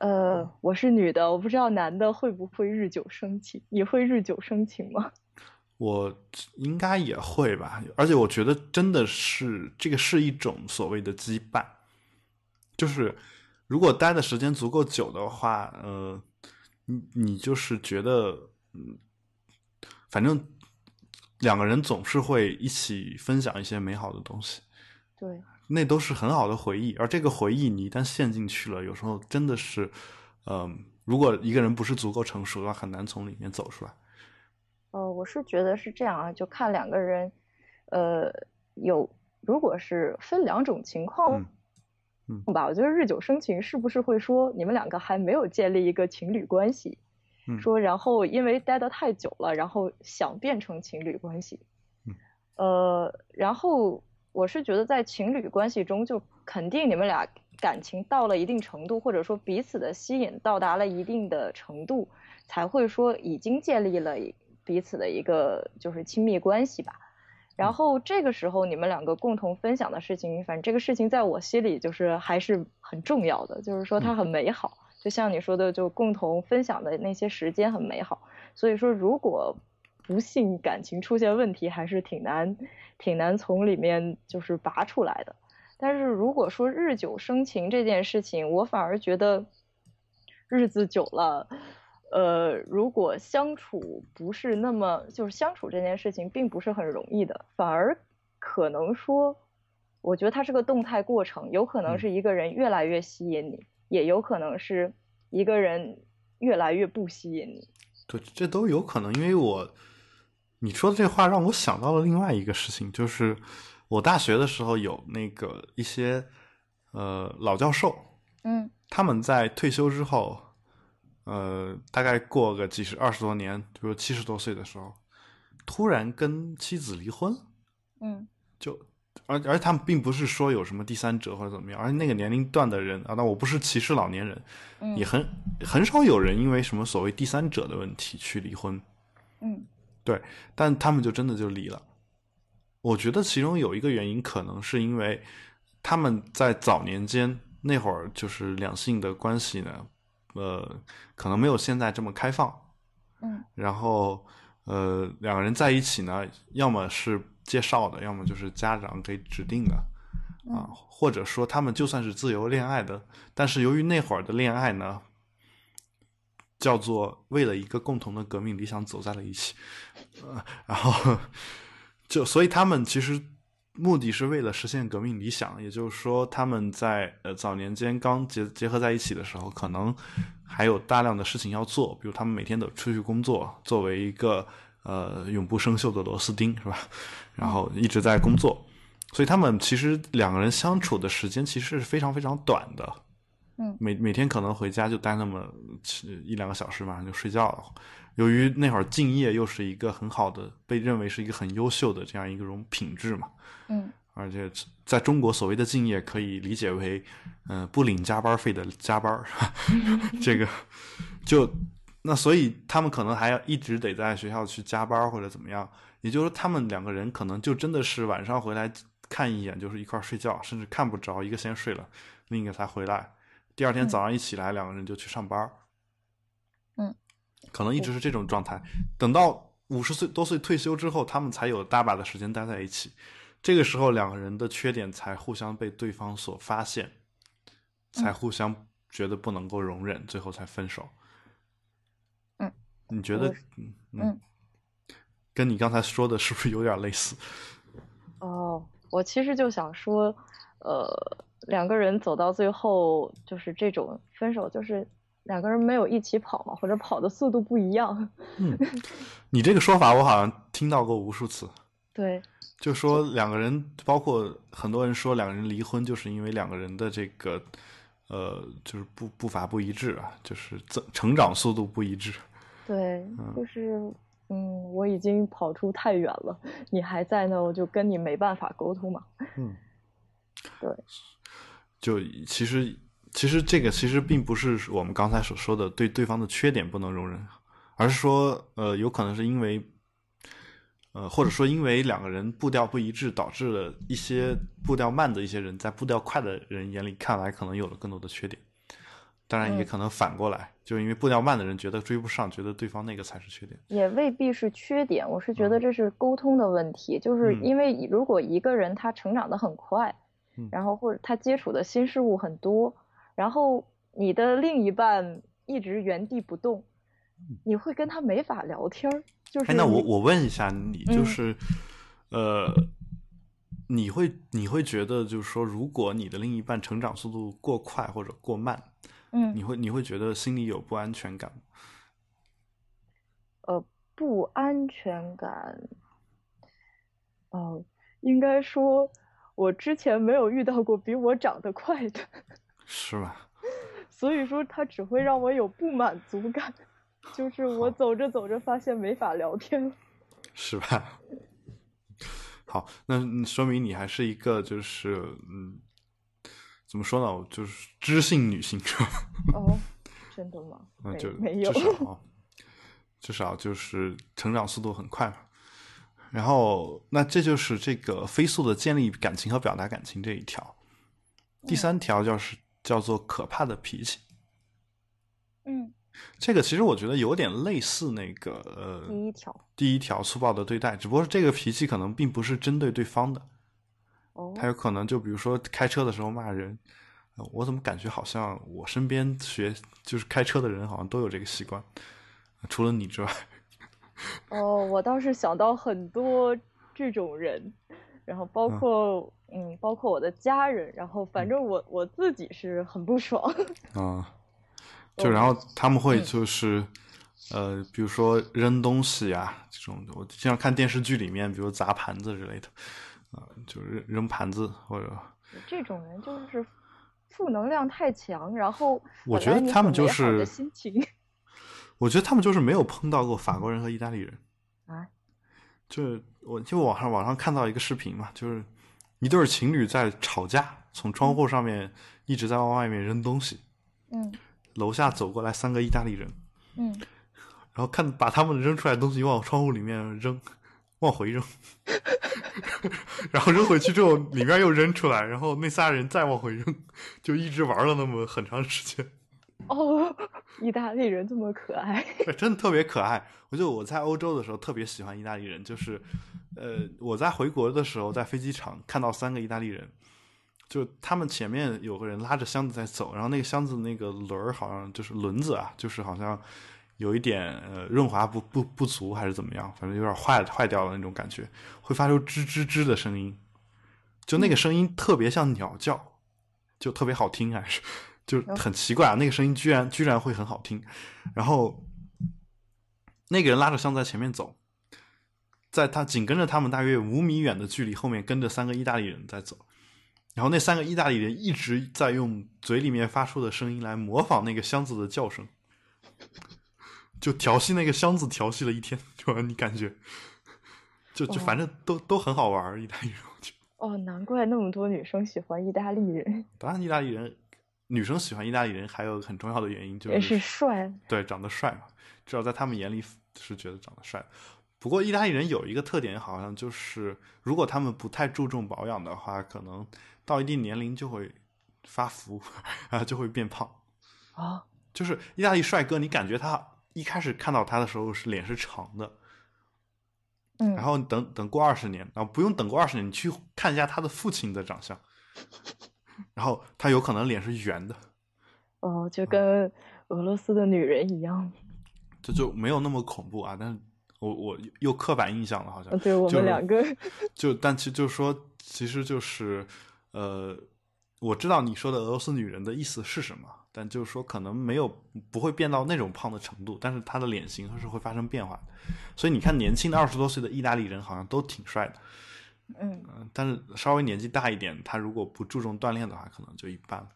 S2: 呃，我是女的，我不知道男的会不会日久生情。你会日久生情吗？
S1: 我应该也会吧，而且我觉得真的是这个是一种所谓的羁绊，就是如果待的时间足够久的话，呃，你你就是觉得，嗯，反正两个人总是会一起分享一些美好的东西，
S2: 对，
S1: 那都是很好的回忆，而这个回忆你一旦陷进去了，有时候真的是，嗯，如果一个人不是足够成熟的话，很难从里面走出来。
S2: 呃，我是觉得是这样啊，就看两个人，呃，有如果是分两种情况，
S1: 嗯，
S2: 吧，我觉得日久生情是不是会说你们两个还没有建立一个情侣关系，
S1: 嗯，
S2: 说然后因为待得太久了，然后想变成情侣关系，
S1: 嗯，
S2: 呃，然后我是觉得在情侣关系中，就肯定你们俩感情到了一定程度，或者说彼此的吸引到达了一定的程度，才会说已经建立了。彼此的一个就是亲密关系吧，然后这个时候你们两个共同分享的事情，反正这个事情在我心里就是还是很重要的，就是说它很美好，就像你说的，就共同分享的那些时间很美好。所以说，如果不幸感情出现问题，还是挺难挺难从里面就是拔出来的。但是如果说日久生情这件事情，我反而觉得日子久了。呃，如果相处不是那么，就是相处这件事情并不是很容易的，反而可能说，我觉得它是个动态过程，有可能是一个人越来越吸引你，也有可能是一个人越来越不吸引你。
S1: 对，这都有可能，因为我你说的这话让我想到了另外一个事情，就是我大学的时候有那个一些呃老教授，
S2: 嗯，
S1: 他们在退休之后。呃，大概过个几十二十多年，比如七十多岁的时候，突然跟妻子离婚，
S2: 嗯，
S1: 就而而他们并不是说有什么第三者或者怎么样，而且那个年龄段的人啊，那我不是歧视老年人，也很很少有人因为什么所谓第三者的问题去离婚，
S2: 嗯，
S1: 对，但他们就真的就离了。我觉得其中有一个原因，可能是因为他们在早年间那会儿就是两性的关系呢。呃，可能没有现在这么开放，
S2: 嗯，
S1: 然后呃，两个人在一起呢，要么是介绍的，要么就是家长给指定的，啊，或者说他们就算是自由恋爱的，但是由于那会儿的恋爱呢，叫做为了一个共同的革命理想走在了一起，呃，然后就所以他们其实。目的是为了实现革命理想，也就是说，他们在呃早年间刚结结合在一起的时候，可能还有大量的事情要做，比如他们每天都出去工作，作为一个呃永不生锈的螺丝钉，是吧？然后一直在工作，所以他们其实两个人相处的时间其实是非常非常短的，
S2: 嗯，
S1: 每每天可能回家就待那么一两个小时，马上就睡觉了。由于那会儿敬业又是一个很好的，被认为是一个很优秀的这样一个种品质嘛。
S2: 嗯，
S1: 而且在中国所谓的敬业可以理解为，嗯、不领加班费的加班，这个就那所以他们可能还要一直得在学校去加班或者怎么样，也就是说他们两个人可能就真的是晚上回来看一眼就是一块睡觉，甚至看不着，一个先睡了，另一个才回来，第二天早上一起来，两个人就去上班儿，
S2: 嗯，
S1: 可能一直是这种状态，等到五十岁多岁退休之后，他们才有大把的时间待在一起。这个时候，两个人的缺点才互相被对方所发现，才互相觉得不能够容忍，最后才分手。
S2: 嗯，
S1: 你觉得？嗯
S2: 嗯，
S1: 跟你刚才说的是不是有点类似？
S2: 哦，我其实就想说，呃，两个人走到最后，就是这种分手，就是两个人没有一起跑嘛，或者跑的速度不一样。
S1: 嗯，你这个说法我好像听到过无数次，
S2: 对，
S1: 就说两个人，包括很多人说两个人离婚，就是因为两个人的这个，呃，就是步步伐不一致啊，就是增成长速度不一致。
S2: 对，就是，嗯，我已经跑出太远了，你还在呢，我就跟你没办法沟通嘛。
S1: 嗯，
S2: 对，
S1: 就其实其实这个其实并不是我们刚才所说的对对方的缺点不能容忍，而是说呃有可能是因为呃或者说因为两个人步调不一致，导致了一些步调慢的一些人在步调快的人眼里看来可能有了更多的缺点。当然也
S2: 嗯
S1: 可能反过来，就是因为步调慢的人觉得追不上，觉得对方那个才是缺点。
S2: 也未必是缺点，我是觉
S1: 嗯
S2: 得这是沟通的问题，就是
S1: 嗯
S2: 因为如果一个人他成长的很快，
S1: 嗯
S2: 然后或者他接触的新事物很多，然后你的另一半一直原地不动，你会跟他没法聊天儿。就是
S1: 那我我问一下你，就
S2: 嗯
S1: 是，呃，你会你会觉得，就是说，如果你的另一半成长速度过快或者过慢，
S2: 嗯
S1: 你会你会觉得心里有不安全感吗？
S2: 呃不安全感，哦，应该说，我之前没有遇到过比我长得快的，
S1: 是吧？
S2: 所以说他只会让我有不满足感，就是我走着走着发现没法聊天了。
S1: 是吧？好，那嗯说明你还是一个就是嗯，怎么说呢？就是知性女性，是吧？
S2: 哦，真的吗？那，
S1: 就
S2: 没有
S1: 至。少啊至少就是成长速度很快嘛。然后，那这就是这个飞速的建立感情和表达感情这一条。第三条就是叫做可怕的脾气，
S2: 嗯，
S1: 这个其实我觉得有点类似那个呃
S2: 第一条。
S1: 第一条粗暴的对待，只不过这个脾气可能并不是针对对方的，
S2: 哦，
S1: 他有可能就比如说开车的时候骂人。呃我怎么感觉好像我身边学就是开车的人好像都有这个习惯，除了你之外。
S2: 哦，我倒是想到很多这种人，然后包括嗯包括我的家人，然后反正我我自己是很不爽。
S1: 啊，就然后他们会
S2: 嗯。
S1: 就是，呃，比如说扔东西啊这种，我经常看电视剧里面，比如砸盘子之类的，啊、就扔扔盘子或者，
S2: 这种人就是负能量太强，然后
S1: 我觉得他们就是
S2: 心情
S1: 我觉得他们就是没有碰到过法国人和意大利人，
S2: 啊，
S1: 就是我就网上网上看到一个视频嘛，就是一对儿情侣在吵架，从窗户上面一直在往外面扔东西，
S2: 嗯。
S1: 楼下走过来三个意大利人，
S2: 嗯，
S1: 然后看把他们扔出来的东西往窗户里面扔，往回扔，然后扔回去之后，里面又扔出来，然后那仨人再往回扔，就一直玩了那么很长时间，
S2: 哦，意大利人这么可爱，
S1: 真的特别可爱。我就我在欧洲的时候特别喜欢意大利人，就是呃我在回国的时候在飞机场看到三个意大利人。就他们前面有个人拉着箱子在走，然后那个箱子那个轮儿好像就是轮子啊，就是好像有一点呃润滑不不不足还是怎么样，反正有点坏坏掉了那种感觉，会发出吱吱吱的声音，就那个声音特别像鸟叫，就特别好听，还是就很奇怪啊，那个声音居然居然会很好听，然后那个人拉着箱子在前面走，在他紧跟着他们大约五米远的距离，后面跟着三个意大利人在走。然后那三个意大利人一直在用嘴里面发出的声音来模仿那个箱子的叫声，就调戏那个箱子，调戏了一天，就让你感觉，就就反正都都很好玩儿，意大利人，
S2: 哦，难怪那么多女生喜欢意大利人。
S1: 当然，意大利人女生喜欢意大利人，还有很重要的原因就是
S2: 是帅，
S1: 对，长得帅嘛，至少在他们眼里是觉得长得帅。不过，意大利人有一个特点，好像就是如果他们不太注重保养的话，可能到一定年龄就会发福啊，就会变胖
S2: 啊。
S1: 就是意大利帅哥，你感觉他一开始看到他的时候是脸是长的，
S2: 嗯，
S1: 然后等等过二十年，然后不用等过二十年，你去看一下他的父亲的长相，然后他有可能脸是圆的，
S2: 哦，就跟俄罗斯的女人一样，
S1: 这就没有那么恐怖啊，但是。我我又刻板印象了，好像
S2: 对我们两个
S1: 就，但其实就是说，其实就是，呃，我知道你说的俄罗斯女人的意思是什么，但就是说可能没有不会变到那种胖的程度，但是她的脸型是会发生变化的。所以你看，年轻的二十多岁的意大利人好像都挺帅的，
S2: 嗯，
S1: 但是稍微年纪大一点，他如果不注重锻炼的话，可能就一般了。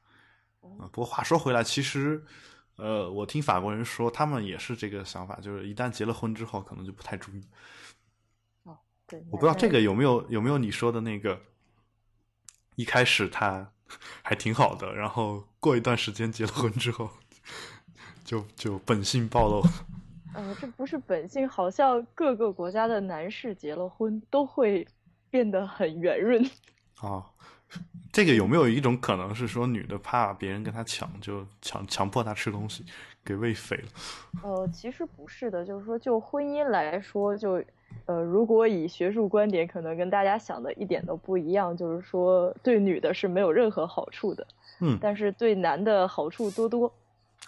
S1: 不过话说回来，其实。呃，我听法国人说，他们也是这个想法，就是一旦结了婚之后，可能就不太注意。
S2: 哦，对，
S1: 我不知道这个有没有有没有你说的那个，一开始他还挺好的，然后过一段时间结了婚之后，就就本性暴露。
S2: 呃，这不是本性，好像各个国家的男士结了婚都会变得很圆润。
S1: 啊。这个有没有一种可能是说，女的怕别人跟她抢，就强强迫她吃东西，给喂肥了？
S2: 呃，其实不是的，就是说，就婚姻来说，就呃，如果以学术观点，可能跟大家想的一点都不一样，就是说，对女的是没有任何好处的。
S1: 嗯，
S2: 但是对男的好处多多。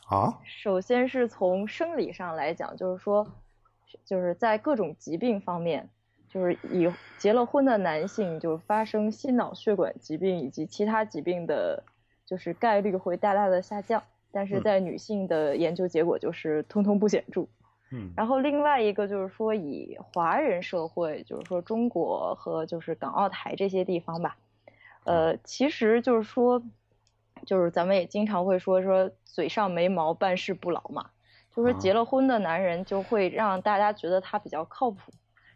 S1: 啊？
S2: 首先是从生理上来讲，就是说，就是在各种疾病方面。就是以结了婚的男性，就是发生心脑血管疾病以及其他疾病的，就是概率会大大的下降。但是在女性的研究结果就是通通不显著。
S1: 嗯，
S2: 然后另外一个就是说，以华人社会，就是说中国和就是港澳台这些地方吧，呃，其实就是说，就是咱们也经常会说说嘴上没毛，办事不牢嘛。就是结了婚的男人就会让大家觉得他比较靠谱。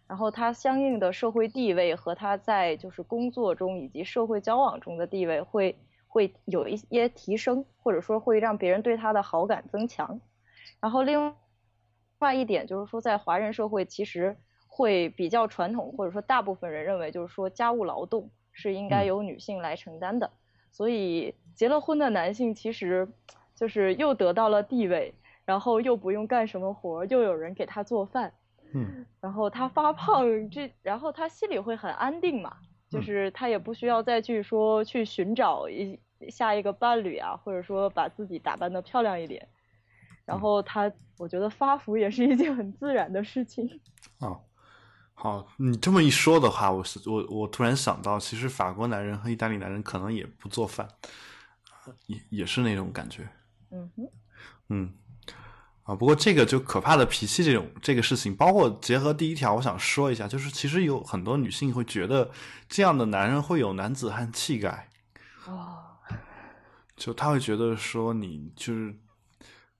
S2: 然后他相应的社会地位和他在就是工作中以及社会交往中的地位会会有一些提升，或者说会让别人对他的好感增强。然后另外一点就是说，在华人社会其实会比较传统，或者说大部分人认为就是说家务劳动是应该由女性来承担的。所以结了婚的男性其实就是又得到了地位，然后又不用干什么活，又有人给他做饭。
S1: 嗯，
S2: 然后他发胖，这然后他心里会很安定嘛，就是他也不需要再去说去寻找一下一个伴侣啊，或者说把自己打扮的漂亮一点，然后他我觉得发福也是一件很自然的事情。
S1: 啊，好，你这么一说的话，我是我我突然想到，其实法国男人和意大利男人可能也不做饭，也也是那种感觉。
S2: 嗯哼，
S1: 嗯。啊，不过这个就可怕的脾气这种这个事情，包括结合第一条，我想说一下，就是其实有很多女性会觉得这样的男人会有男子汉气概，
S2: 哦，
S1: 就他会觉得说你就是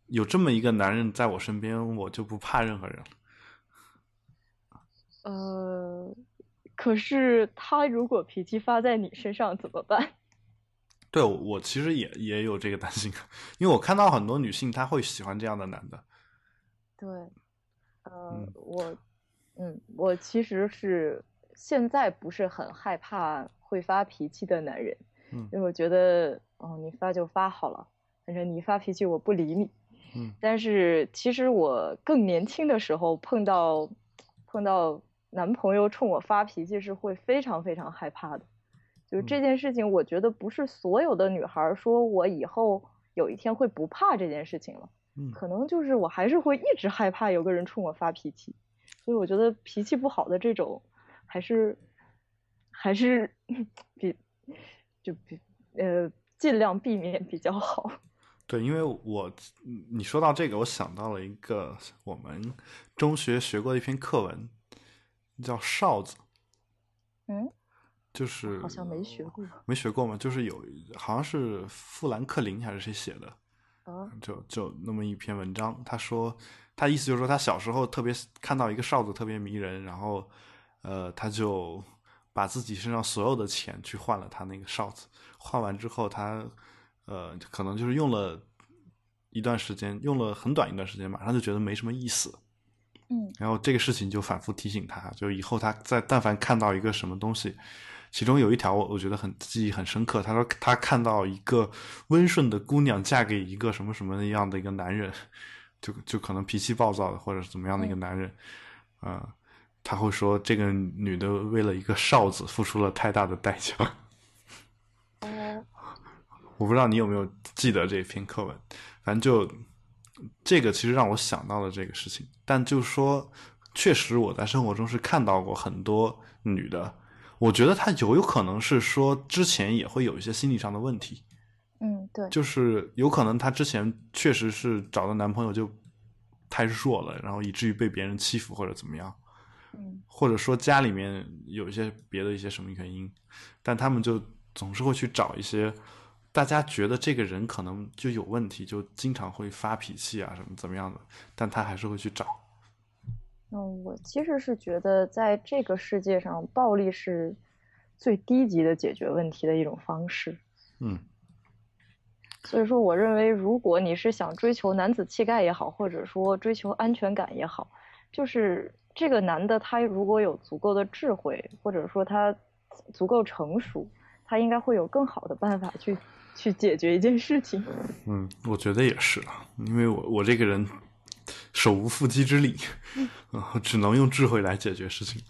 S1: 有这么一个男人在我身边，我就不怕任何人
S2: 呃，可是他如果脾气发在你身上怎么办？
S1: 对，我其实也也有这个担心，因为我看到很多女性，她会喜欢这样的男的。
S2: 对，呃，我，嗯，我其实是现在不是很害怕会发脾气的男人，
S1: 嗯，
S2: 因为我觉得，哦，你发就发好了，反正你发脾气我不理你，
S1: 嗯。
S2: 但是其实我更年轻的时候碰到碰到男朋友冲我发脾气是会非常非常害怕的。就这件事情，我觉得不是所有的女孩说我以后有一天会不怕这件事情了，
S1: 嗯，
S2: 可能就是我还是会一直害怕有个人冲我发脾气，所以我觉得脾气不好的这种，还是还是 比就比呃尽量避免比较好。
S1: 对，因为我你说到这个，我想到了一个我们中学学过的一篇课文，叫《哨子》。
S2: 嗯。
S1: 就是
S2: 好像没学过，
S1: 没学过嘛？就是有，好像是富兰克林还是谁写的，
S2: 啊，
S1: 就就那么一篇文章。他说，他意思就是说，他小时候特别看到一个哨子特别迷人，然后，呃，他就把自己身上所有的钱去换了他那个哨子，换完之后他呃可能就是用了一段时间，用了很短一段时间，马上就觉得没什么意思。
S2: 嗯
S1: 然后这个事情就反复提醒他，就以后他在但凡看到一个什么东西，其中有一条我我觉得很记忆很深刻。他说他看到一个温顺的姑娘嫁给一个什么什么样的一个男人，就就可能脾气暴躁的或者是怎么样的一个男人，啊、他会说这个女的为了一个哨子付出了太大的代价。
S2: 哦
S1: 我不知道你有没有记得这篇课文，反正就这个其实让我想到了这个事情，但就说确实我在生活中是看到过很多女的，我觉得他有有可能是说之前也会有一些心理上的问题，
S2: 嗯对
S1: 就是有可能她之前确实是找的男朋友就太弱了，然后以至于被别人欺负或者怎么样，
S2: 嗯
S1: 或者说家里面有一些别的一些什么原因，但他们就总是会去找一些大家觉得这个人可能就有问题，就经常会发脾气啊什么怎么样的，但他还是会去找。
S2: 嗯，我其实是觉得在这个世界上，暴力是最低级的解决问题的一种方式。
S1: 嗯
S2: 所以说，我认为，如果你是想追求男子气概也好，或者说追求安全感也好，就是这个男的他如果有足够的智慧，或者说他足够成熟，他应该会有更好的办法去去解决一件事情。
S1: 嗯，我觉得也是啊，因为我我这个人手无缚鸡之力，啊，只能用智慧来解决事情。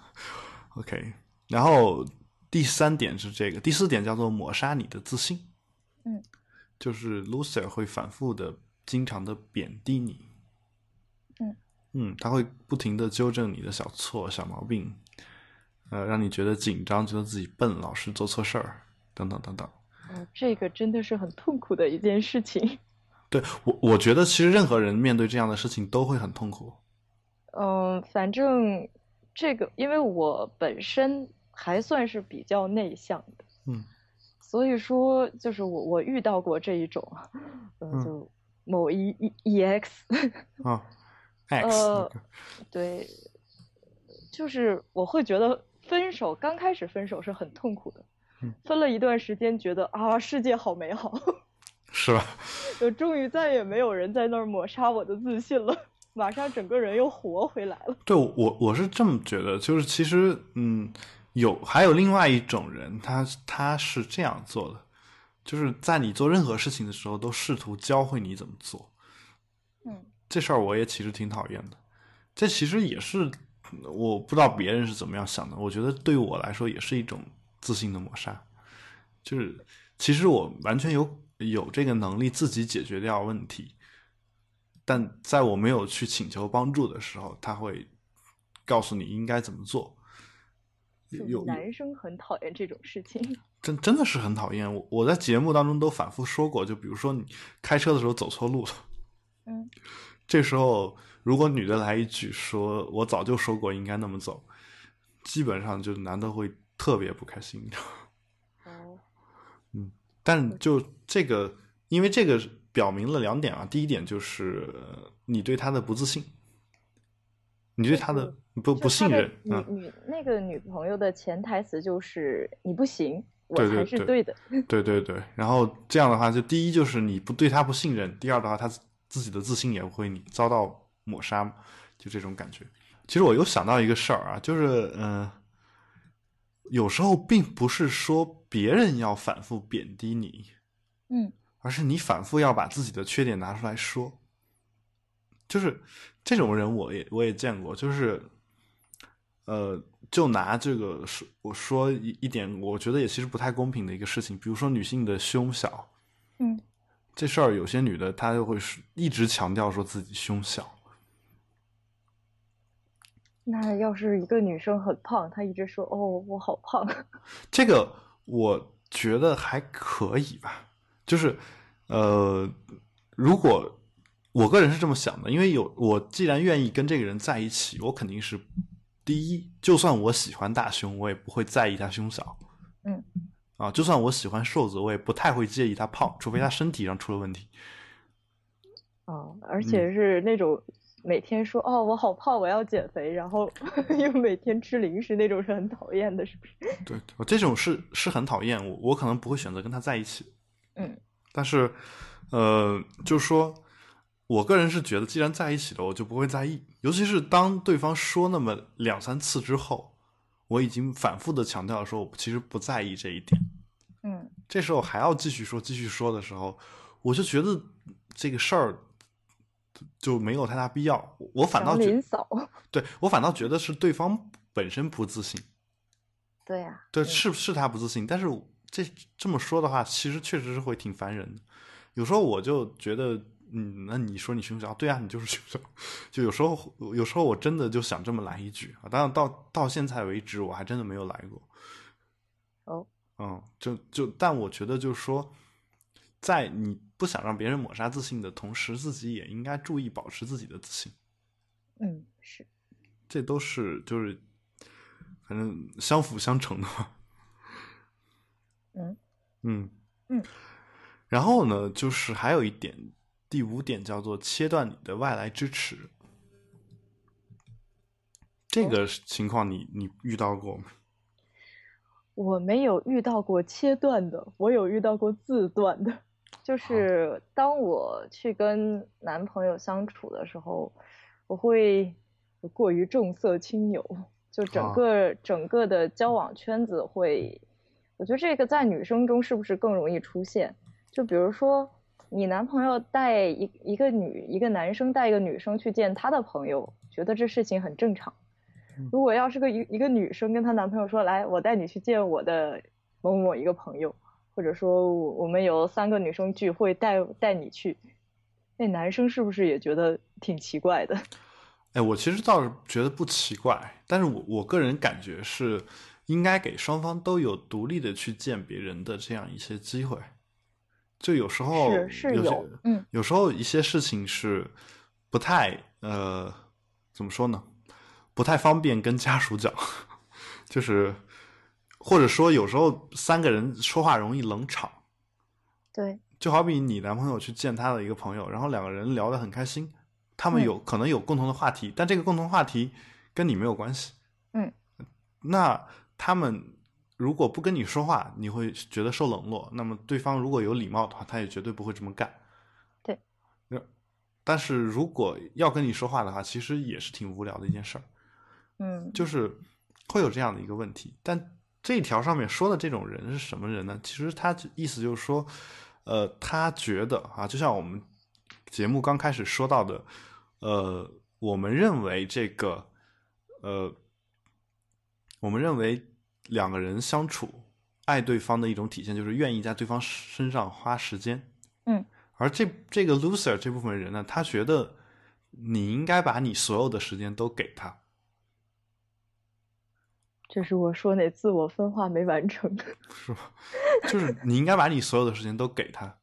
S1: OK，然后第三点是这个，第四点叫做抹杀你的自信。
S2: 嗯，
S1: 就是 loser 会反复的、经常的贬低你。
S2: 嗯
S1: 嗯，他会不停的纠正你的小错、小毛病，呃，让你觉得紧张，觉得自己笨，老是做错事儿，等等等等。
S2: 哦，这个真的是很痛苦的一件事情。
S1: 对我，我觉得其实任何人面对这样的事情都会很痛苦。
S2: 嗯，反正这个，因为我本身还算是比较内向的，
S1: 嗯。
S2: 所以说就是我我遇到过这一种，呃，
S1: 嗯。
S2: 就某一 E EX，
S1: 啊，X，
S2: 呃对，就是我会觉得分手刚开始分手是很痛苦的，
S1: 嗯。
S2: 分了一段时间觉得啊世界好美好，
S1: 是吧？
S2: 就终于再也没有人在那儿抹杀我的自信了，马上整个人又活回来了。
S1: 对我我是这么觉得，就是其实嗯，有还有另外一种人，他他是这样做的，就是在你做任何事情的时候，都试图教会你怎么做。
S2: 嗯
S1: 这事儿我也其实挺讨厌的，这其实也是我不知道别人是怎么样想的，我觉得对我来说也是一种自信的抹杀。就是其实我完全有有这个能力自己解决掉问题，但在我没有去请求帮助的时候，他会告诉你应该怎么做。有有
S2: 男生很讨厌这种事情。
S1: 真真的是很讨厌。我我在节目当中都反复说过，就比如说你开车的时候走错路了，
S2: 嗯
S1: 这时候如果女的来一句说“我早就说过应该那么走”，基本上就男的会特别不开心。
S2: 哦嗯
S1: 但就这个，因为这个表明了两点啊，第一点就是呃你对他的不自信，你对他的不不信任
S2: 女
S1: 啊，
S2: 女那个女朋友的潜台词就是你不行，我
S1: 对对
S2: 才是
S1: 对
S2: 对的。
S1: 对对对。然后这样的话，就第一就是你不对他不信任，第二的话，他自己的自信也会你遭到抹杀，就这种感觉。其实我又想到一个事儿啊，就是嗯、呃有时候并不是说别人要反复贬低你，
S2: 嗯。
S1: 而是你反复要把自己的缺点拿出来说。就是这种人，我也我也见过，就是，呃，就拿这个说我说一一点，我觉得也其实不太公平的一个事情，比如说女性的胸小
S2: 嗯。
S1: 这事儿，有些女的她就会是一直强调说自己胸小，
S2: 那要是一个女生很胖，她一直说哦我好胖，
S1: 这个我觉得还可以吧，就是呃，如果我个人是这么想的，因为有我既然愿意跟这个人在一起，我肯定是第一，就算我喜欢大胸，我也不会在意他胸小，
S2: 嗯
S1: 啊，就算我喜欢瘦子，我也不太会介意他胖，除非他身体上出了问题。
S2: 啊，而且是那种每天说哦我好胖，我要减肥，然后 又每天吃零食那种是很讨厌的，是不是？
S1: 对，这种是是很讨厌，我我可能不会选择跟他在一起。
S2: 嗯，
S1: 但是，呃，就是说，我个人是觉得，既然在一起了，我就不会在意。尤其是当对方说那么两三次之后，我已经反复的强调说，我其实不在意这一点。
S2: 嗯，
S1: 这时候还要继续说，继续说的时候，我就觉得这个事儿就没有太大必要。我反倒觉得，对我反倒觉得是对方本身不自信。
S2: 对呀，
S1: 对，是是他不自信，但是。这这么说的话，其实确实是会挺烦人的。有时候我就觉得，嗯，那你说你胸小，对啊，你就是凶手。就有时候，有时候我真的就想这么来一句啊。当然，到到现在为止，我还真的没有来过。
S2: 哦，
S1: 嗯，就就，但我觉得就是说，在你不想让别人抹杀自信的同时，自己也应该注意保持自己的自信。
S2: 嗯，是。
S1: 这都是就是，反正相辅相成的嘛。
S2: 嗯
S1: 嗯
S2: 嗯，
S1: 然后呢，就是还有一点，第五点叫做切断你的外来支持。这个情况你你遇到过吗？
S2: 我没有遇到过切断的，我有遇到过自断的。就是当我去跟男朋友相处的时候，我会过于重色轻友，就整个整个的交往圈子会。我觉得这个在女生中是不是更容易出现？就比如说，你男朋友带一一个女一个男生带一个女生去见他的朋友，觉得这事情很正常。如果要是个一一个女生跟她男朋友说：“来，我带你去见我的某某一个朋友，或者说我们有三个女生聚会，带带你去。”那男生是不是也觉得挺奇怪的？
S1: 哎，我其实倒是觉得不奇怪，但是我我个人感觉是。应该给双方都有独立的去见别人的这样一些机会，就有时候
S2: 是是有，嗯，
S1: 有时候一些事情是不太呃，怎么说呢？不太方便跟家属讲，就是或者说有时候三个人说话容易冷场，
S2: 对，
S1: 就好比你男朋友去见他的一个朋友，然后两个人聊得很开心，他们有可能有共同的话题，但这个共同话题跟你没有关系，
S2: 嗯，
S1: 那。他们如果不跟你说话，你会觉得受冷落。那么对方如果有礼貌的话，他也绝对不会这么干。
S2: 对。
S1: 但是如果要跟你说话的话，其实也是挺无聊的一件事儿。
S2: 嗯。
S1: 就是会有这样的一个问题。但这条上面说的这种人是什么人呢？其实他意思就是说，呃，他觉得啊，就像我们节目刚开始说到的，呃，我们认为这个，呃。我们认为两个人相处，爱对方的一种体现就是愿意在对方身上花时间。
S2: 嗯，
S1: 而这这个 loser 这部分人呢，他觉得你应该把你所有的时间都给他。
S2: 这是我说那自我分化没完成，
S1: 是吧？就是你应该把你所有的时间都给他，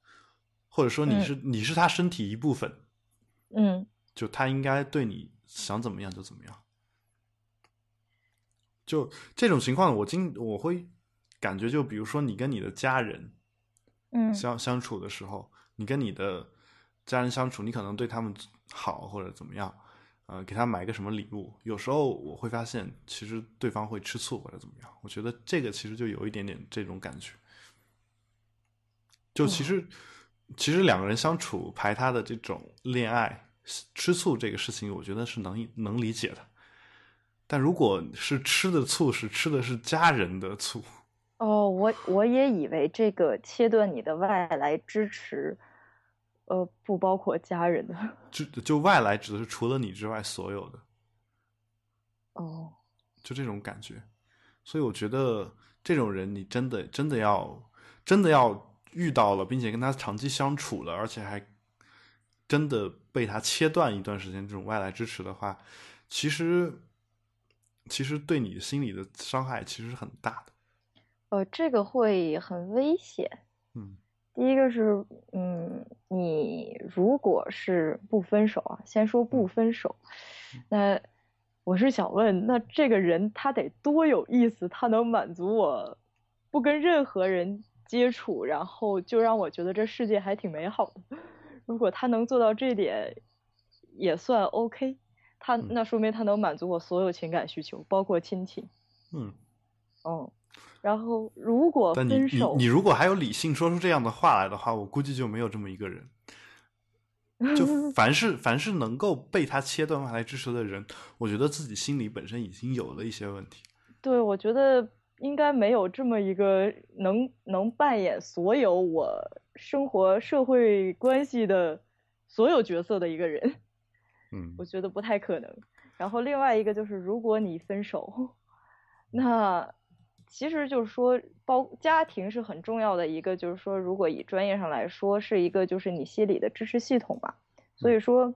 S1: 或者说你是你是他身体一部分。
S2: 嗯，
S1: 就他应该对你想怎么样就怎么样。就这种情况，我经我会感觉，就比如说你跟你的家人，
S2: 嗯，
S1: 相相处的时候，你跟你的家人相处，你可能对他们好或者怎么样，呃，给他买个什么礼物，有时候我会发现，其实对方会吃醋或者怎么样。我觉得这个其实就有一点点这种感觉。就其实其实两个人相处排他的这种恋爱吃醋这个事情，我觉得是能能理解的。但如果是吃的醋，是吃的是家人的醋。
S2: 哦，我我也以为这个切断你的外来支持，呃，不包括家人的。
S1: 就就外来指的是除了你之外所有的。
S2: 哦，
S1: 就这种感觉，所以我觉得这种人，你真的真的要真的要遇到了，并且跟他长期相处了，而且还真的被他切断一段时间这种外来支持的话，其实。其实对你心理的伤害其实是很大的，
S2: 呃，这个会很危险。
S1: 嗯，
S2: 第一个是，嗯，你如果是不分手啊，先说不分手，那我是想问，那这个人他得多有意思，他能满足我不跟任何人接触，然后就让我觉得这世界还挺美好的。如果他能做到这点，也算 OK，他
S1: 嗯
S2: 那说明他能满足我所有情感需求，包括亲情。
S1: 嗯，
S2: 嗯，然后如果分手，
S1: 你如果还有理性说出这样的话来的话，我估计就没有这么一个人。就 凡是凡是能够被他切断话来支持的人，我觉得自己心里本身已经有了一些问题。
S2: 对，我觉得应该没有这么一个能能扮演所有我生活社会关系的所有角色的一个人，
S1: 嗯
S2: 我觉得不太可能。然后另外一个就是，如果你分手，那其实就是说，包家庭是很重要的一个，就是说，如果以专业上来说，是一个就是你心理的支持系统吧。所以说，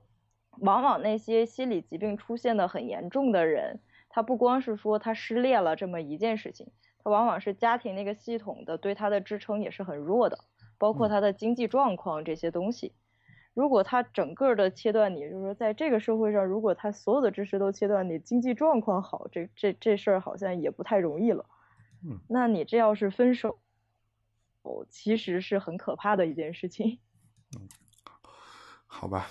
S2: 往往那些心理疾病出现的很严重的人，他不光是说他失恋了这么一件事情，他往往是家庭那个系统的对他的支撑也是很弱的，包括
S1: 嗯
S2: 他的经济状况这些东西。如果他整个的切断你，就是说在这个社会上，如果他所有的支持都切断你，经济状况好，这这这事儿好像也不太容易了。
S1: 嗯，
S2: 那你这要是分手，哦，其实是很可怕的一件事情。
S1: 嗯好吧，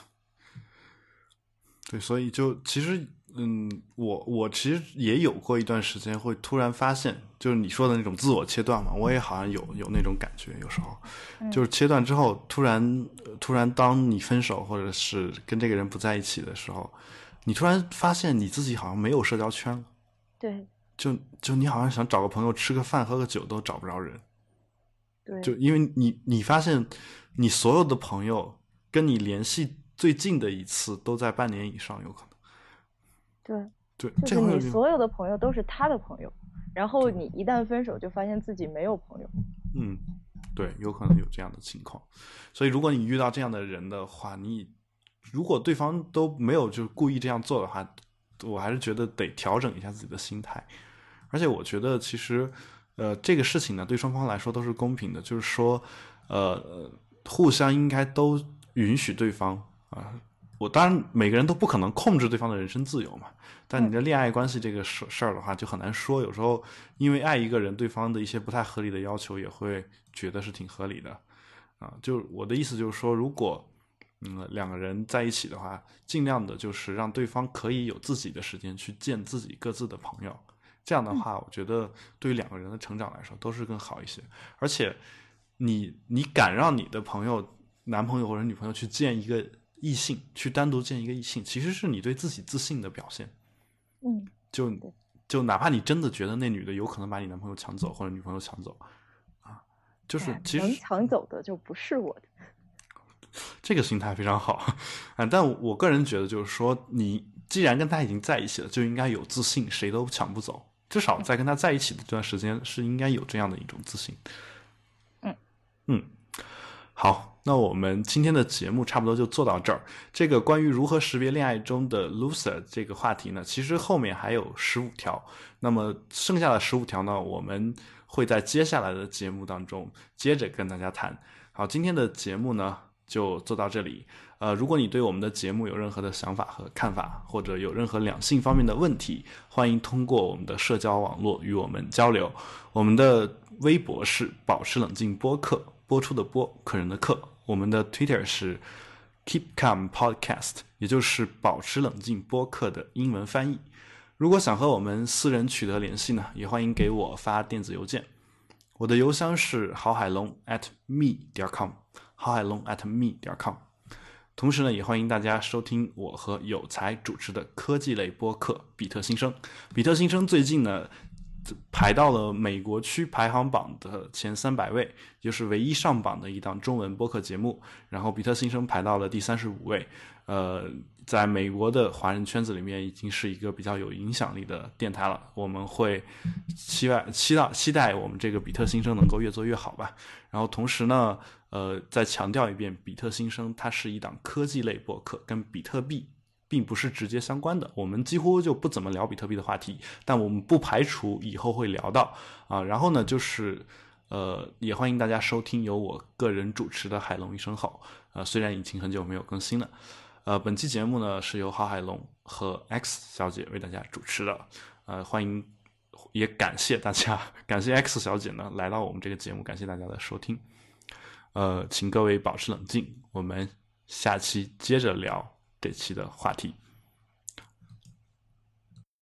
S1: 对，所以就其实，嗯，我我其实也有过一段时间会突然发现，就是你说的那种自我切断嘛，我也好像有有那种感觉，有时候
S2: 嗯
S1: 就是切断之后，突然呃突然当你分手或者是跟这个人不在一起的时候，你突然发现你自己好像没有社交圈了，
S2: 对
S1: 就就你好像想找个朋友吃个饭喝个酒都找不着人，
S2: 对，
S1: 就因为你你发现你所有的朋友跟你联系最近的一次都在半年以上，有可能。
S2: 对，
S1: 对，
S2: 就是你所有的朋友都是他的朋友，然后你一旦分手，就发现自己没有朋友。
S1: 嗯，对，有可能有这样的情况。所以，如果你遇到这样的人的话，你如果对方都没有就是故意这样做的话，我还是觉得得调整一下自己的心态。而且，我觉得其实，呃，这个事情呢，对双方来说都是公平的，就是说，呃，互相应该都允许对方啊。我当然每个人都不可能控制对方的人身自由嘛，但你的恋爱关系这个事事儿的话就很难说。有时候因为爱一个人，对方的一些不太合理的要求也会觉得是挺合理的啊。就我的意思就是说，如果嗯两个人在一起的话，尽量的就是让对方可以有自己的时间去见自己各自的朋友。这样的话，我觉得对于两个人的成长来说都是更好一些。而且你你敢让你的朋友、男朋友或者女朋友去见一个异性，去单独见一个异性，其实是你对自己自信的表现。
S2: 嗯，
S1: 就就哪怕你真的觉得那女的有可能把你男朋友抢走或者女朋友抢走啊，就是其实能
S2: 抢走的就不是我的。
S1: 这个心态非常好啊。但我个人觉得，就是说，你既然跟他已经在一起了，就应该有自信，谁都抢不走。至少在跟他在一起的这段时间，是应该有这样的一种自信。
S2: 嗯
S1: 嗯，好，那我们今天的节目差不多就做到这儿。这个关于如何识别恋爱中的 loser 这个话题呢，其实后面还有十五条。那么剩下的十五条呢，我们会在接下来的节目当中接着跟大家谈。好，今天的节目呢就做到这里。呃，如果你对我们的节目有任何的想法和看法，或者有任何两性方面的问题，欢迎通过我们的社交网络与我们交流。我们的微博是保持冷静播客，播出的播，客人的客。我们的 Twitter 是 Keep Calm Podcast，也就是保持冷静播客的英文翻译。如果想和我们私人取得联系呢，也欢迎给我发电子邮件。我的邮箱是郝海龙 at me 点 com，郝海龙 at me 点 com。同时呢，也欢迎大家收听我和有才主持的科技类播客《比特新生》。比特新生最近呢，排到了美国区排行榜的前三百位，就是唯一上榜的一档中文播客节目。然后，比特新生排到了第三十五位，呃，在美国的华人圈子里面，已经是一个比较有影响力的电台了。我们会期待、期待、期待我们这个比特新生能够越做越好吧。然后，同时呢，呃，再强调一遍，比特新生它是一档科技类播客，跟比特币并不是直接相关的。我们几乎就不怎么聊比特币的话题，但我们不排除以后会聊到啊。然后呢，就是呃，也欢迎大家收听由我个人主持的《海龙一声吼》。呃，虽然已经很久没有更新了。呃，本期节目呢是由郝海龙和 X 小姐为大家主持的。呃，欢迎，也感谢大家，感谢 X 小姐呢来到我们这个节目，感谢大家的收听。呃，请各位保持冷静，我们下期接着聊。这期的话题。